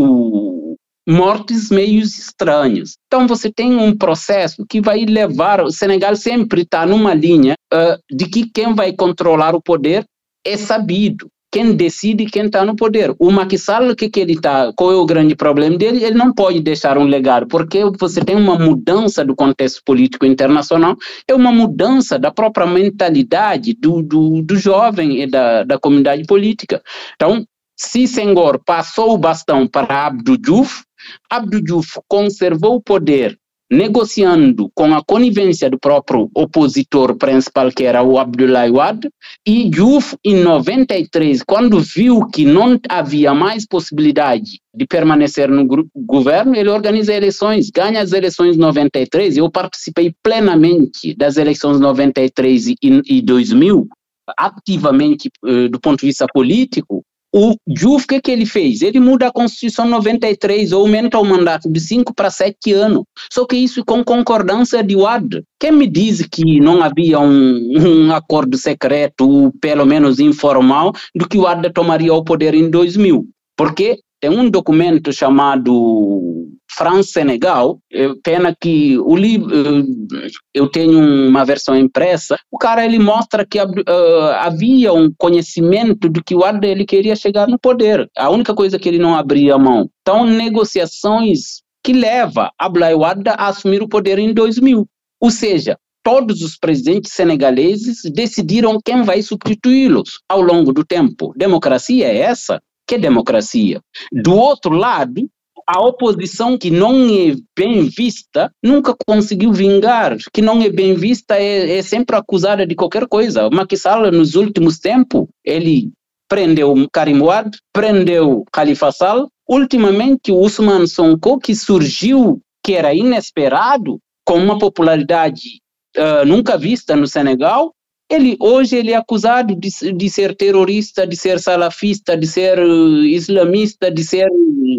mortes meio estranhas. Então você tem um processo que vai levar, o Senegal sempre está numa linha uh, de que quem vai controlar o poder é sabido. Quem decide quem está no poder. O Macky Sall, que, que ele tá, qual é o grande problema dele? Ele não pode deixar um legado, porque você tem uma mudança do contexto político internacional, é uma mudança da própria mentalidade do, do, do jovem e da, da comunidade política. Então, se Senghor passou o bastão para Abdou Diouf, Abdou Diouf conservou o poder negociando com a conivência do próprio opositor principal, que era o Abdoulaye Wade, e Diouf, em 93, quando viu que não havia mais possibilidade de permanecer no governo, ele organiza eleições, ganha as eleições 93, eu participei plenamente das eleições 93 e, e 2000, ativamente eh, do ponto de vista político, o Juf, o que, que ele fez? Ele muda a Constituição 93, aumenta o mandato de 5 para 7 anos. Só que isso com concordância de Wad. Quem me diz que não havia um, um acordo secreto, pelo menos informal, do que o Wad tomaria o poder em 2000? Porque tem um documento chamado France-Senegal, pena que o livro, eu tenho uma versão impressa, o cara ele mostra que uh, havia um conhecimento de que o Arda ele queria chegar no poder, a única coisa que ele não abria a mão. Então, negociações que leva Abdoulaye Wade a assumir o poder em 2000. Ou seja, todos os presidentes senegaleses decidiram quem vai substituí-los ao longo do tempo. Democracia é essa? Que democracia? Do outro lado, a oposição que não é bem vista nunca conseguiu vingar, que não é bem vista é, é sempre acusada de qualquer coisa. Macky Sall, nos últimos tempos, ele prendeu Karim Wade, prendeu Khalifa Sall, ultimamente o Usman Sonko, que surgiu, que era inesperado, com uma popularidade uh, nunca vista no Senegal, ele hoje ele é acusado de, de ser terrorista, de ser salafista, de ser uh, islamista, de ser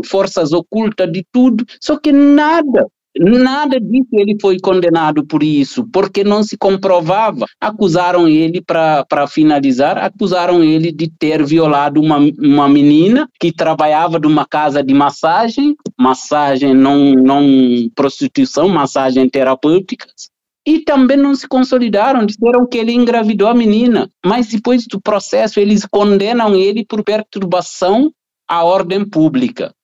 forças ocultas, de tudo. Só que nada, nada disso ele foi condenado por isso, porque não se comprovava. Acusaram ele, para finalizar, acusaram ele de ter violado uma, uma menina que trabalhava numa casa de massagem, massagem não, não prostituição, massagem terapêutica, e também não se consolidaram, disseram que ele engravidou a menina, mas depois do processo eles condenam ele por perturbação à ordem pública.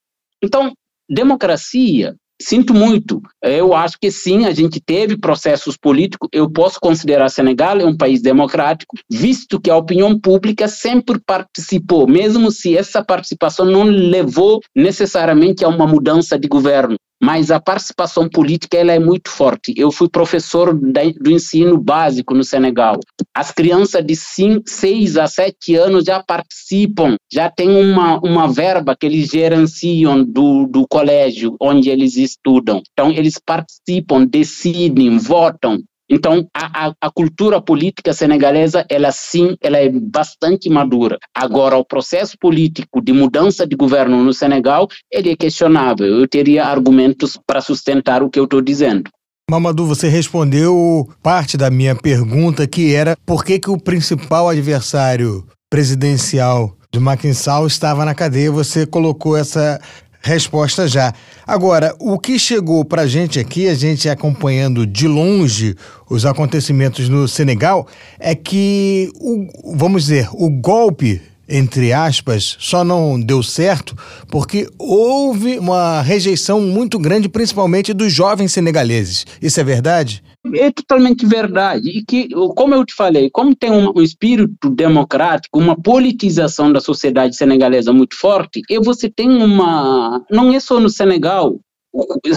Então, democracia, sinto muito, eu acho que sim, a gente teve processos políticos, eu posso considerar Senegal um país democrático, visto que a opinião pública sempre participou, mesmo se essa participação não levou necessariamente a uma mudança de governo mas a participação política ela é muito forte. Eu fui professor do ensino básico no Senegal. As crianças de 6 a 7 anos já participam, já tem uma, uma verba que eles gerenciam do, do colégio onde eles estudam. Então, eles participam, decidem, votam. Então, a, a, a, cultura política senegalesa, ela sim, ela é bastante madura. Agora, o processo político de mudança de governo no Senegal, ele é questionável. Eu teria argumentos para sustentar o que eu estou dizendo. Mamadou, você respondeu parte da minha pergunta, que era por que, que o principal adversário presidencial de Sall estava na cadeia. Você colocou essa resposta já. Agora, o que chegou para a gente aqui, a gente acompanhando de longe os acontecimentos no Senegal, é que, o, vamos dizer, o golpe entre aspas, só não deu certo porque houve uma rejeição muito grande, principalmente dos jovens senegaleses. Isso é verdade? É totalmente verdade. E que, como eu te falei, como tem um, um espírito democrático, uma politização da sociedade senegalesa muito forte, e você tem uma. Não é só no Senegal,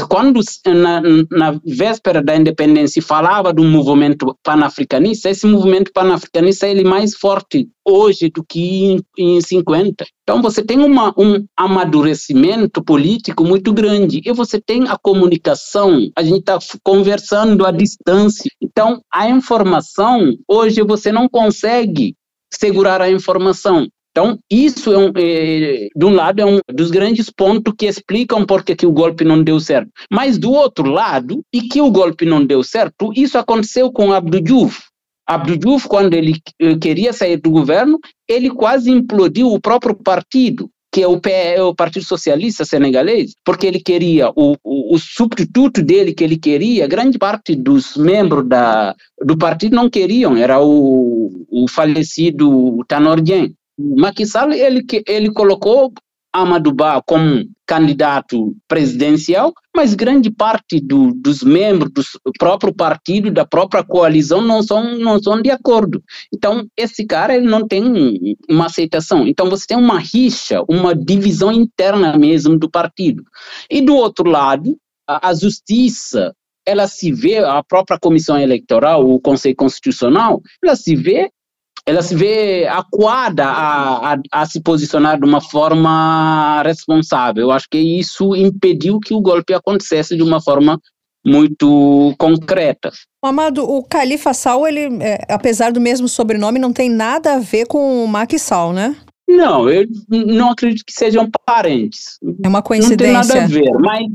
quando na, na, véspera da independência falava do movimento panafricanista, esse movimento panafricanista ele é mais forte hoje do que em, em 50. Então você tem uma, um amadurecimento político muito grande e você tem a comunicação, a gente está conversando à distância. Então a informação, hoje você não consegue segurar a informação. Então, isso, é, um, é, de um lado, é um dos grandes pontos que explicam por que o golpe não deu certo. Mas, do outro lado, e que o golpe não deu certo, isso aconteceu com Abdou Diouf. Abdou Diouf, quando ele eh, queria sair do governo, ele quase implodiu o próprio partido, que é o, PE, o Partido Socialista Senegalês, porque ele queria, o, o, o, substituto dele que ele queria, grande parte dos membros da, do partido não queriam, era o, o falecido Tanor. Macky Sall, ele, ele colocou Amadou Ba como candidato presidencial, mas grande parte do, dos membros do próprio partido, da própria coalizão, não são, não são de acordo. Então, esse cara ele não tem uma aceitação. Então, você tem uma rixa, uma divisão interna mesmo do partido. E do outro lado, a, a justiça ela se vê, a própria comissão eleitoral, o Conselho Constitucional, ela se vê ela se vê acuada a, a, a, se posicionar de uma forma responsável. Eu acho que isso impediu que o golpe acontecesse de uma forma muito concreta. Amado, o Califa Sal, ele, é, apesar do mesmo sobrenome, não tem nada a ver com o Macky Sall, né? Não, eu não acredito que sejam parentes. É uma coincidência. Não tem nada a ver, mas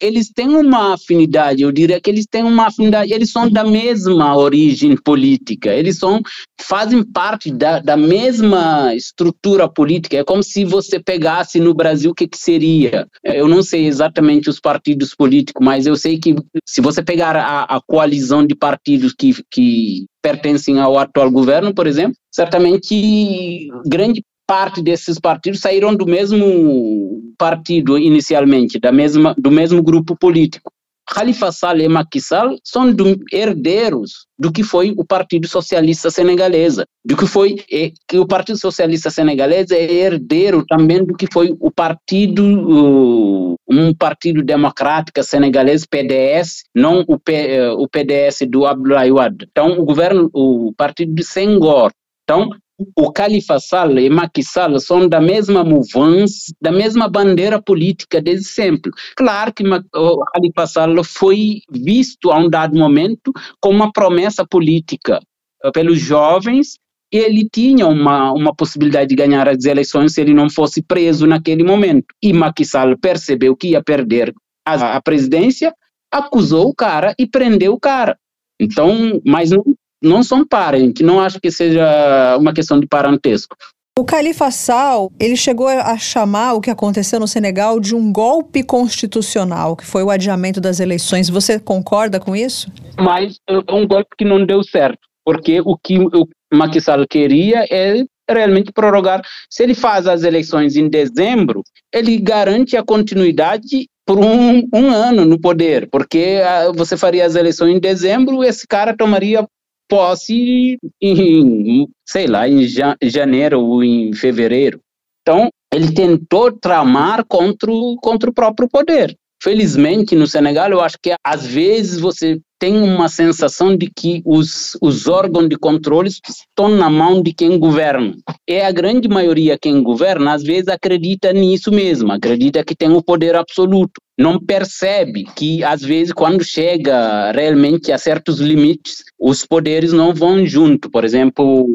eles têm uma afinidade, eu diria que eles têm uma afinidade, eles são da mesma origem política, eles são, fazem parte da, da mesma estrutura política. É como se você pegasse no Brasil o que, que seria. Eu não sei exatamente os partidos políticos, mas eu sei que se você pegar a, a coalizão de partidos que, que pertencem ao atual governo, por exemplo, certamente grande parte desses partidos saíram do mesmo partido inicialmente, da mesma, do mesmo grupo político. Khalifa Sall e Macky Sall são do, herdeiros do que foi o Partido Socialista Senegalesa, do que foi é, que o Partido Socialista Senegalesa é herdeiro também do que foi o partido uh, um partido democrático senegalês PDS, não o, P, uh, o PDS do Abdoulaye Wade. Então o governo, o partido de Senghor. Então o Khalifa Sall e Macky Sall são da mesma mouvance, da mesma bandeira política desde sempre. Claro que o Khalifa Sall foi visto a um dado momento como uma promessa política eh, pelos jovens e ele tinha uma, uma possibilidade de ganhar as eleições se ele não fosse preso naquele momento. E Macky Sall percebeu que ia perder a, a presidência, acusou o cara e prendeu o cara. Então, mas não não são parentes, não acho que seja uma questão de parentesco. O Califa Sal, ele chegou a chamar o que aconteceu no Senegal de um golpe constitucional, que foi o adiamento das eleições. Você concorda com isso? Mas é um golpe que não deu certo, porque o que o Macky Sall queria é realmente prorrogar. Se ele faz as eleições em dezembro, ele garante a continuidade por um, um ano no poder, porque ah, você faria as eleições em dezembro, esse cara tomaria posse em, sei lá, em janeiro ou em fevereiro. Então, ele tentou tramar contra o, contra o próprio poder. Felizmente, no Senegal, eu acho que às vezes você tem uma sensação de que os, os órgãos de controle estão na mão de quem governa. E a grande maioria quem governa, às vezes, acredita nisso mesmo, acredita que tem o poder absoluto. Não percebe que, às vezes, quando chega realmente a certos limites, os poderes não vão junto. Por exemplo,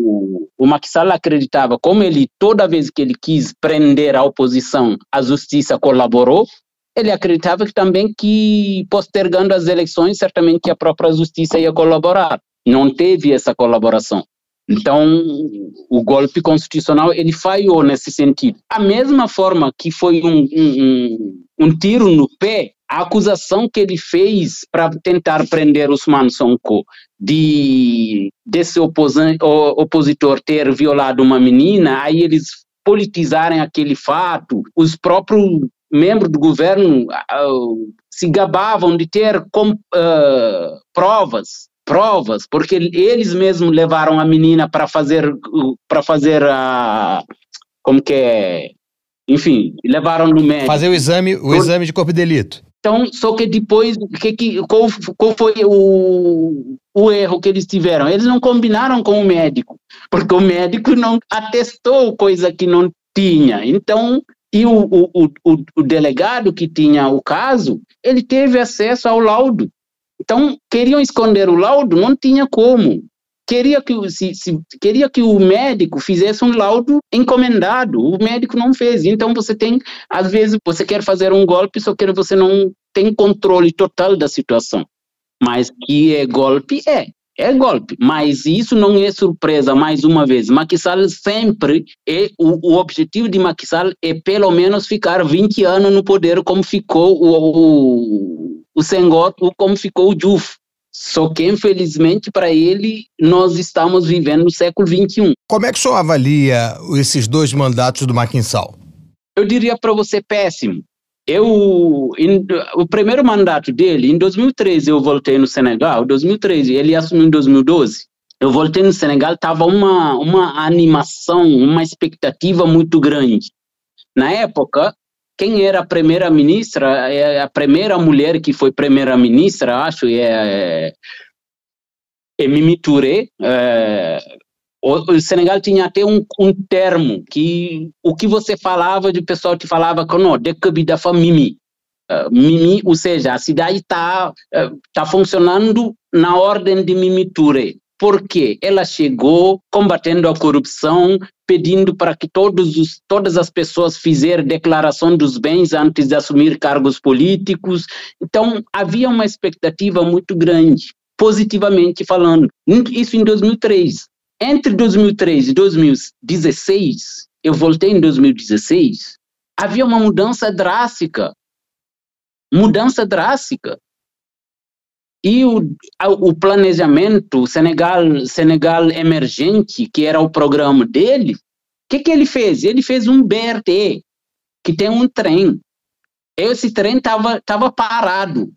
o Maxala acreditava, como ele, toda vez que ele quis prender a oposição, a justiça colaborou, ele acreditava que também que postergando as eleições certamente a própria justiça ia colaborar. Não teve essa colaboração. Então, o golpe constitucional ele falhou nesse sentido. A mesma forma que foi um, um, um tiro no pé, a acusação que ele fez para tentar prender Usman Sonko de desse opositor ter violado uma menina, aí eles politizarem aquele fato, os próprios membros do governo uh, se gabavam de ter com, uh, provas provas porque eles mesmos levaram a menina para fazer para fazer a como que é enfim levaram no médico. Fazer o exame o exame de corpo de delito. Então só que depois que, que qual, qual foi o, o erro que eles tiveram? Eles não combinaram com o médico porque o médico não atestou coisa que não tinha. Então e o, o, o, o delegado que tinha o caso, ele teve acesso ao laudo. Então, queriam esconder o laudo, não tinha como. Queria que, se, se, queria que o médico fizesse um laudo encomendado, o médico não fez. Então, você tem, às vezes, você quer fazer um golpe, só que você não tem controle total da situação. Mas que é golpe, é é golpe, mas isso não é surpresa, mais uma vez. Sall sempre é, o, o objetivo de Sall é pelo menos ficar 20 anos no poder como ficou o, o, o Senghor como ficou o Juf. Só que, infelizmente, para ele, nós estamos vivendo no século XXI. Como é que o senhor avalia esses dois mandatos do Sall? Eu diria para você péssimo. Eu, em, o primeiro mandato dele, em 2013 eu voltei no Senegal, 2013, ele assumiu em 2012. Eu voltei no Senegal, estava uma, uma animação, uma expectativa muito grande. Na época, quem era a primeira-ministra, é a primeira mulher que foi primeira-ministra, acho, é, é Mimi Touré, é, o, o, Senegal tinha até um, um termo que o que você falava de pessoal te falava que não, de da família. Uh, mimi, ou seja, a cidade está uh, tá funcionando na ordem de mimiture. Porque ela chegou combatendo a corrupção, pedindo para que os, todas as pessoas fizessem declaração dos bens antes de assumir cargos políticos. Então, havia uma expectativa muito grande, positivamente falando. Isso em 2003. Entre 2003 e 2016, eu voltei em 2016, havia uma mudança drástica. Mudança drástica. E o, o planejamento Senegal, Senegal Emergente, que era o programa dele, que, que ele fez? Ele fez um BRT, que tem um trem. Esse trem estava tava parado,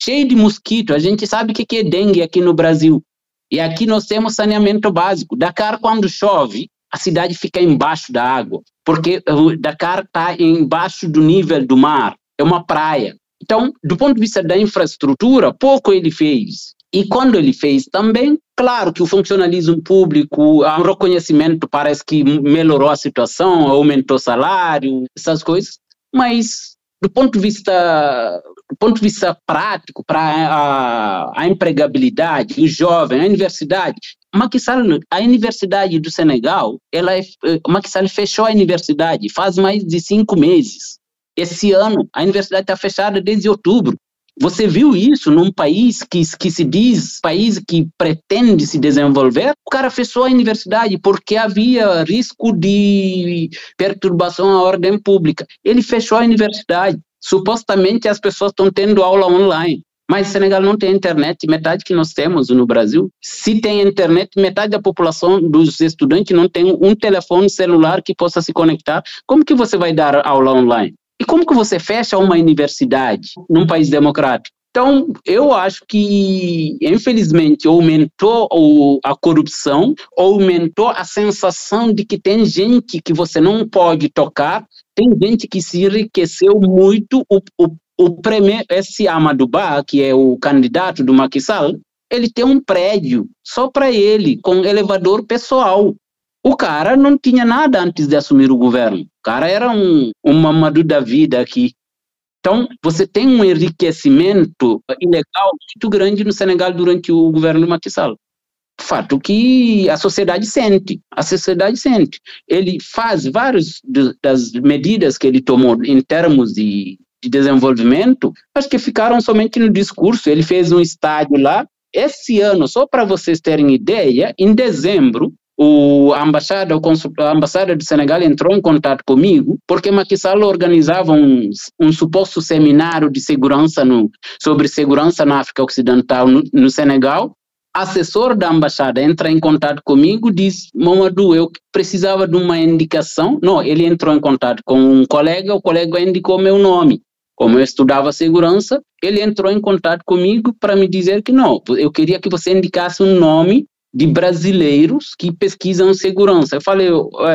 cheio de mosquito. A gente sabe o que, que é dengue aqui no Brasil. E aqui nós temos saneamento básico. Dakar, quando chove, a cidade fica embaixo da água, porque Dakar está embaixo do nível do mar, é uma praia. Então, do ponto de vista da infraestrutura, pouco ele fez. E quando ele fez também, claro que o funcionalismo público, o reconhecimento parece que melhorou a situação, aumentou o salário, essas coisas, mas do ponto de vista do ponto de vista prático para a, a, empregabilidade, o jovem, a universidade, Sall, a universidade do Senegal, ela é, Macky Sall fechou a universidade faz mais de cinco meses. Esse ano a universidade está fechada desde outubro. Você viu isso num país que, que se diz país que pretende se desenvolver? O cara fechou a universidade porque havia risco de perturbação à ordem pública. Ele fechou a universidade. Supostamente as pessoas estão tendo aula online. Mas Senegal não tem internet, metade que nós temos no Brasil. Se tem internet, metade da população dos estudantes não tem um telefone celular que possa se conectar. Como que você vai dar aula online? E como que você fecha uma universidade num país democrático? Então, eu acho que, infelizmente, aumentou a corrupção, aumentou a sensação de que tem gente que você não pode tocar, tem gente que se enriqueceu muito. O, o, o premier, esse Amadou Ba, que é o candidato do Sall, ele tem um prédio só para ele, com elevador pessoal. O cara não tinha nada antes de assumir o governo. O cara era um, um mamadou da vida aqui. Então, você tem um enriquecimento ilegal muito grande no Senegal durante o governo Macky Sall. Fato que a sociedade sente, a sociedade sente. Ele faz várias das medidas que ele tomou em termos de, de desenvolvimento, acho que ficaram somente no discurso. Ele fez um estádio lá. Esse ano, só para vocês terem ideia, em dezembro, o, a, embaixada, o a embaixada do Senegal entrou em contato comigo porque Macky Sall organizava um, um suposto seminário de segurança no, sobre segurança na África Ocidental no, no Senegal assessor da embaixada entra em contato comigo, diz, Mamadou, eu precisava de uma indicação. Não, ele entrou em contato com um colega, o colega indicou meu nome. Como eu estudava segurança, ele entrou em contato comigo para me dizer que não, eu queria que você indicasse um nome de brasileiros que pesquisam segurança. Eu falei,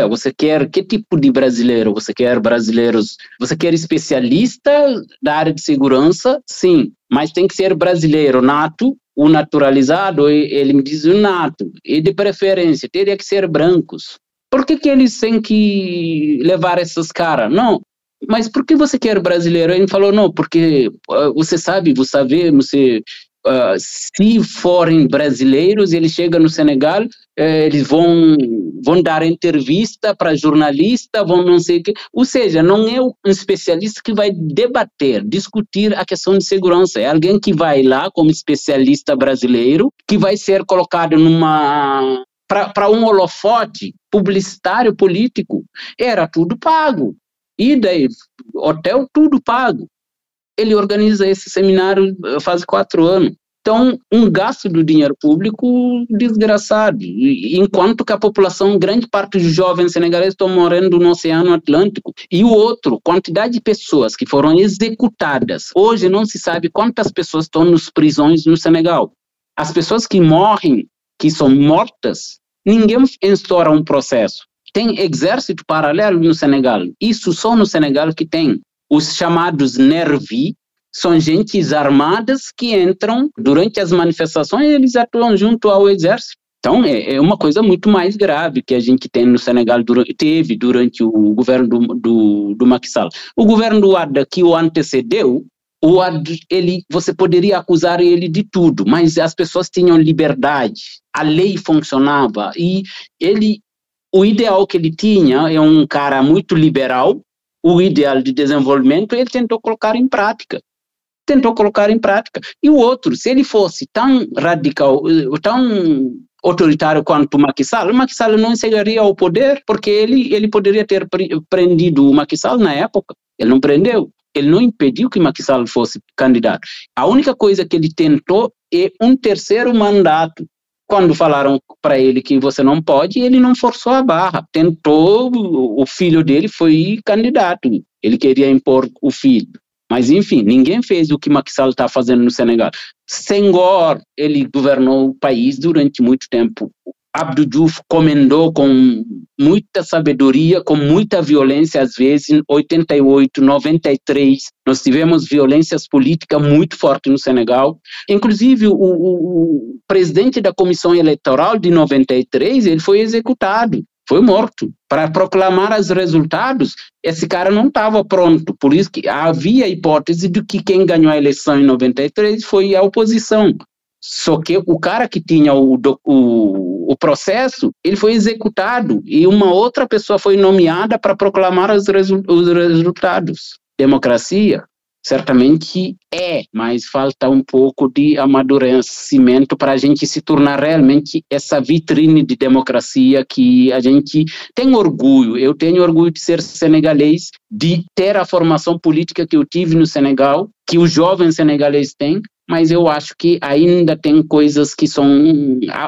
você quer que tipo de brasileiro? Você quer brasileiros? Você quer especialista da área de segurança? Sim, mas tem que ser brasileiro nato, o naturalizado, ele me diz o nato, e de preferência teria que ser brancos. Por que, que eles têm que levar esses caras? Não, mas por que você quer brasileiro? Ele falou, não, porque uh, você sabe, você sabe, você uh, se forem brasileiros, eles chegam no Senegal, uh, eles vão, vão dar entrevista para jornalista, vão não sei o que. Ou seja, não é um especialista que vai debater, discutir a questão de segurança. É alguém que vai lá como especialista brasileiro, que vai ser colocado numa para um holofote publicitário político. Era tudo pago. Ida, hotel, tudo pago ele organiza esse seminário eh, faz quatro anos. Então, um gasto do dinheiro público desgraçado, enquanto que a população, grande parte dos jovens senegaleses estão morrendo no Oceano Atlântico. E o outro, quantidade de pessoas que foram executadas. Hoje não se sabe quantas pessoas estão nas prisões no Senegal. As pessoas que morrem, que são mortas, ninguém instaura um processo. Tem exército paralelo no Senegal. Isso só no Senegal que tem os chamados nervi, são gentes armadas que entram durante as manifestações, eles atuam junto ao exército. Então, é, é uma coisa muito mais grave que a gente tem no Senegal, durante, teve durante o governo do, do, do Macky Sall. O governo do Wade, que o antecedeu, o Wade, ele, você poderia acusar ele de tudo, mas as pessoas tinham liberdade, a lei funcionava, e ele, o ideal que ele tinha é um cara muito liberal, o ideal de desenvolvimento, ele tentou colocar em prática. Tentou colocar em prática. E o outro, se ele fosse tão radical, eh, tão autoritário quanto o Macky Sall, o Macky Sall não chegaria ao poder, porque ele, ele poderia ter prendido o Macky Sall na época. Ele não prendeu. Ele não impediu que Macky Sall fosse candidato. A única coisa que ele tentou é um terceiro mandato Quando falaram para ele que você não pode, ele não forçou a barra. Tentou, o filho dele foi candidato. Ele queria impor o filho. Mas, enfim, ninguém fez o que Macky Sall está fazendo no Senegal. Senghor, ele governou o país durante muito tempo. Abdou Diouf comendou com muita sabedoria, com muita violência, às vezes, em 88, 93, nós tivemos violências políticas muito fortes no Senegal. Inclusive, o, o, o presidente da comissão eleitoral de 93, ele foi executado foi morto. Para proclamar os resultados, esse cara não estava pronto. Por isso que havia a hipótese de que quem ganhou a eleição em 93 foi a oposição. Só que o cara que tinha o, o, o processo, ele foi executado e uma outra pessoa foi nomeada para proclamar os, resu os resultados. Democracia certamente é, mas falta um pouco de amadurecimento para a gente se tornar realmente essa vitrine de democracia que a gente tem orgulho. Eu tenho orgulho de ser senegalês, de ter a formação política que eu tive no Senegal, que os jovens senegaleses têm, mas eu acho que ainda tem coisas que são.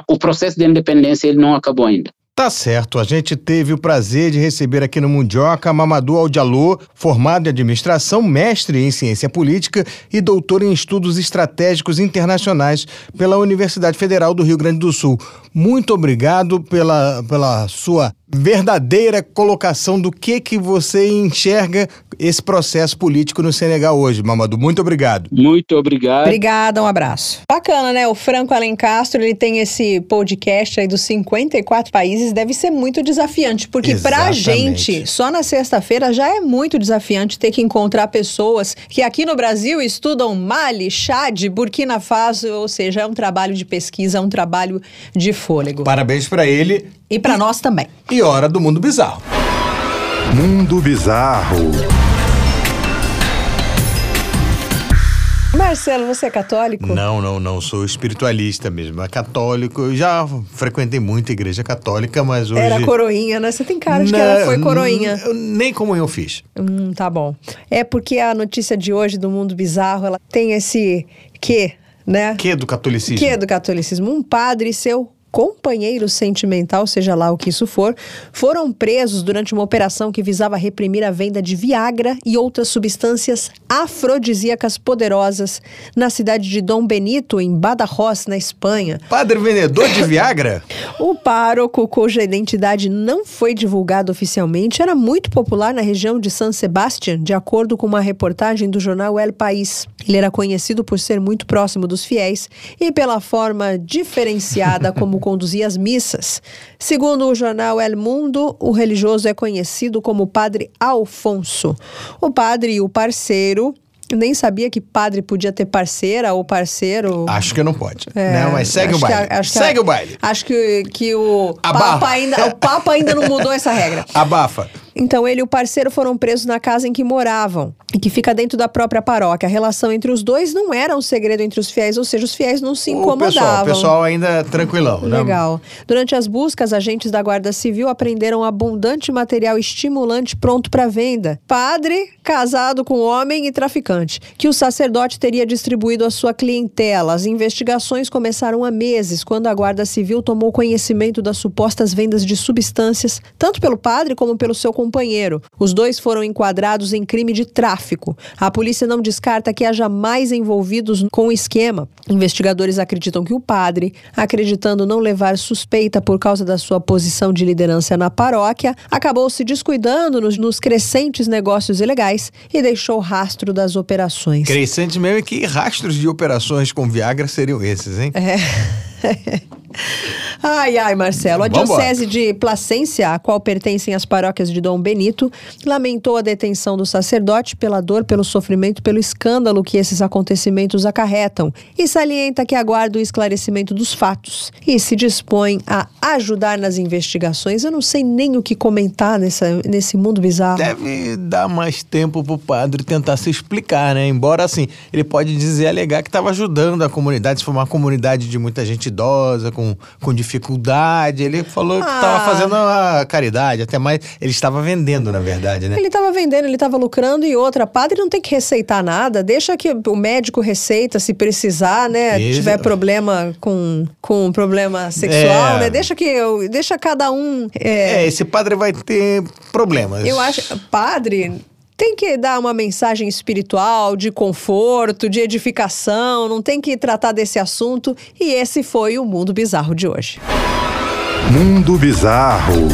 O processo de independência ele não acabou ainda. Tá certo, a gente teve o prazer de receber aqui no Mundioca Mamadou Aldialô, formado em administração, mestre em ciência política e doutor em estudos estratégicos internacionais pela Universidade Federal do Rio Grande do Sul. Muito obrigado pela, pela sua verdadeira colocação do que que você enxerga esse processo político no Senegal hoje, Mamadou. Muito obrigado. Muito obrigado. Obrigada, um abraço. Bacana, né? O Franco Alencastro, ele tem esse podcast aí dos 54 países, deve ser muito desafiante, porque Exatamente. pra gente, só na sexta-feira já é muito desafiante ter que encontrar pessoas que aqui no Brasil estudam Mali, Chad, Burkina Faso, ou seja, é um trabalho de pesquisa, é um trabalho de fôlego. Parabéns para ele. E para nós também. E hora do Mundo Bizarro. Mundo Bizarro. Marcelo, você é católico? Não, não, não. Sou espiritualista mesmo. É católico. Eu já frequentei muito a igreja católica, mas hoje. Era coroinha, né? Você tem cara de não, que ela foi coroinha. nem como eu fiz. Hum, tá bom. É porque a notícia de hoje do mundo bizarro, ela tem esse que, né? Que do catolicismo? Que do catolicismo. Um padre e seu companheiro sentimental, seja lá o que isso for, foram presos durante uma operação que visava reprimir a venda de Viagra e outras substâncias afrodisíacas poderosas na cidade de Dom Benito, em Badajoz, na Espanha. Padre vendedor de Viagra? o pároco, cuja identidade não foi divulgada oficialmente, era muito popular na região de San Sebastián, de acordo com uma reportagem do jornal El País. Ele era conhecido por ser muito próximo dos fiéis e pela forma diferenciada como conduzia as missas. Segundo o jornal El Mundo, o religioso é conhecido como Padre Alfonso. O padre e o parceiro nem sabia que padre podia ter parceira ou parceiro. Acho que não pode. É, não, mas segue o baile. Segue a, o baile. Acho que, que o, Papa ainda, o Papa ainda não mudou essa regra. Abafa. Então ele e o parceiro foram presos na casa em que moravam e que fica dentro da própria paróquia. A relação entre os dois não era um segredo entre os fiéis, ou seja, os fiéis não se incomodavam. O pessoal, o pessoal ainda tranquilão, né? Legal. Durante as buscas, agentes da Guarda Civil apreenderam abundante material estimulante pronto para venda. Padre casado com homem e traficante, que o sacerdote teria distribuído à sua clientela. As investigações começaram há meses, quando a Guarda Civil tomou conhecimento das supostas vendas de substâncias, tanto pelo padre como pelo seu companheiro. Os dois foram enquadrados em crime de tráfico. A polícia não descarta que haja mais envolvidos com o esquema. Investigadores acreditam que o padre, acreditando não levar suspeita por causa da sua posição de liderança na paróquia, acabou se descuidando nos, nos crescentes negócios ilegais e deixou rastro das operações. Crescente mesmo é que rastros de operações com Viagra seriam esses, hein? É. Ai, ai, Marcelo. A Diocese de Placência, a qual pertencem as paróquias de Dom Benito, lamentou a detenção do sacerdote pela dor, pelo sofrimento, pelo escândalo que esses acontecimentos acarretam e salienta que aguarda o esclarecimento dos fatos e se dispõe a ajudar nas investigações. Eu não sei nem o que comentar nessa, nesse mundo bizarro. Deve dar mais tempo pro padre tentar se explicar, né? Embora, assim, ele pode dizer, alegar que estava ajudando a comunidade, se for uma comunidade de muita gente idosa, com com, com dificuldade. Ele falou que estava Ah. fazendo a caridade, até mais. Ele estava vendendo, na verdade, né? Ele estava vendendo, ele estava lucrando e outra. Padre não tem que receitar nada, deixa que o médico receita se precisar, né? Isso. Tiver problema com, com problema sexual, É. né? Deixa que eu, deixa cada um. é, É, esse padre vai ter problemas. eu acho, padre tem que dar uma mensagem espiritual, de conforto, de edificação, não tem que tratar desse assunto. E esse foi o mundo bizarro de hoje. Mundo Bizarro.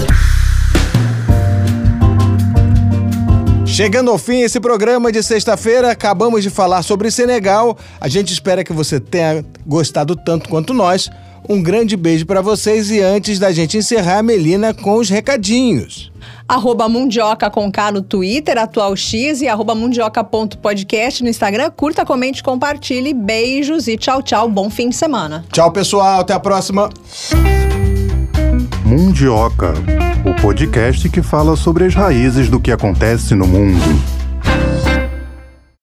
Chegando ao fim esse programa de sexta-feira, acabamos de falar sobre Senegal. A gente espera que você tenha gostado tanto quanto nós. Um grande beijo pra vocês e antes da gente encerrar, Melina com os recadinhos. Arroba Mundioca com K no Twitter, atual X e arroba mundioca.podcast no Instagram. Curta, comente, compartilhe. Beijos e tchau, tchau. Bom fim de semana. Tchau, pessoal, até a próxima. Mundioca, o podcast que fala sobre as raízes do que acontece no mundo.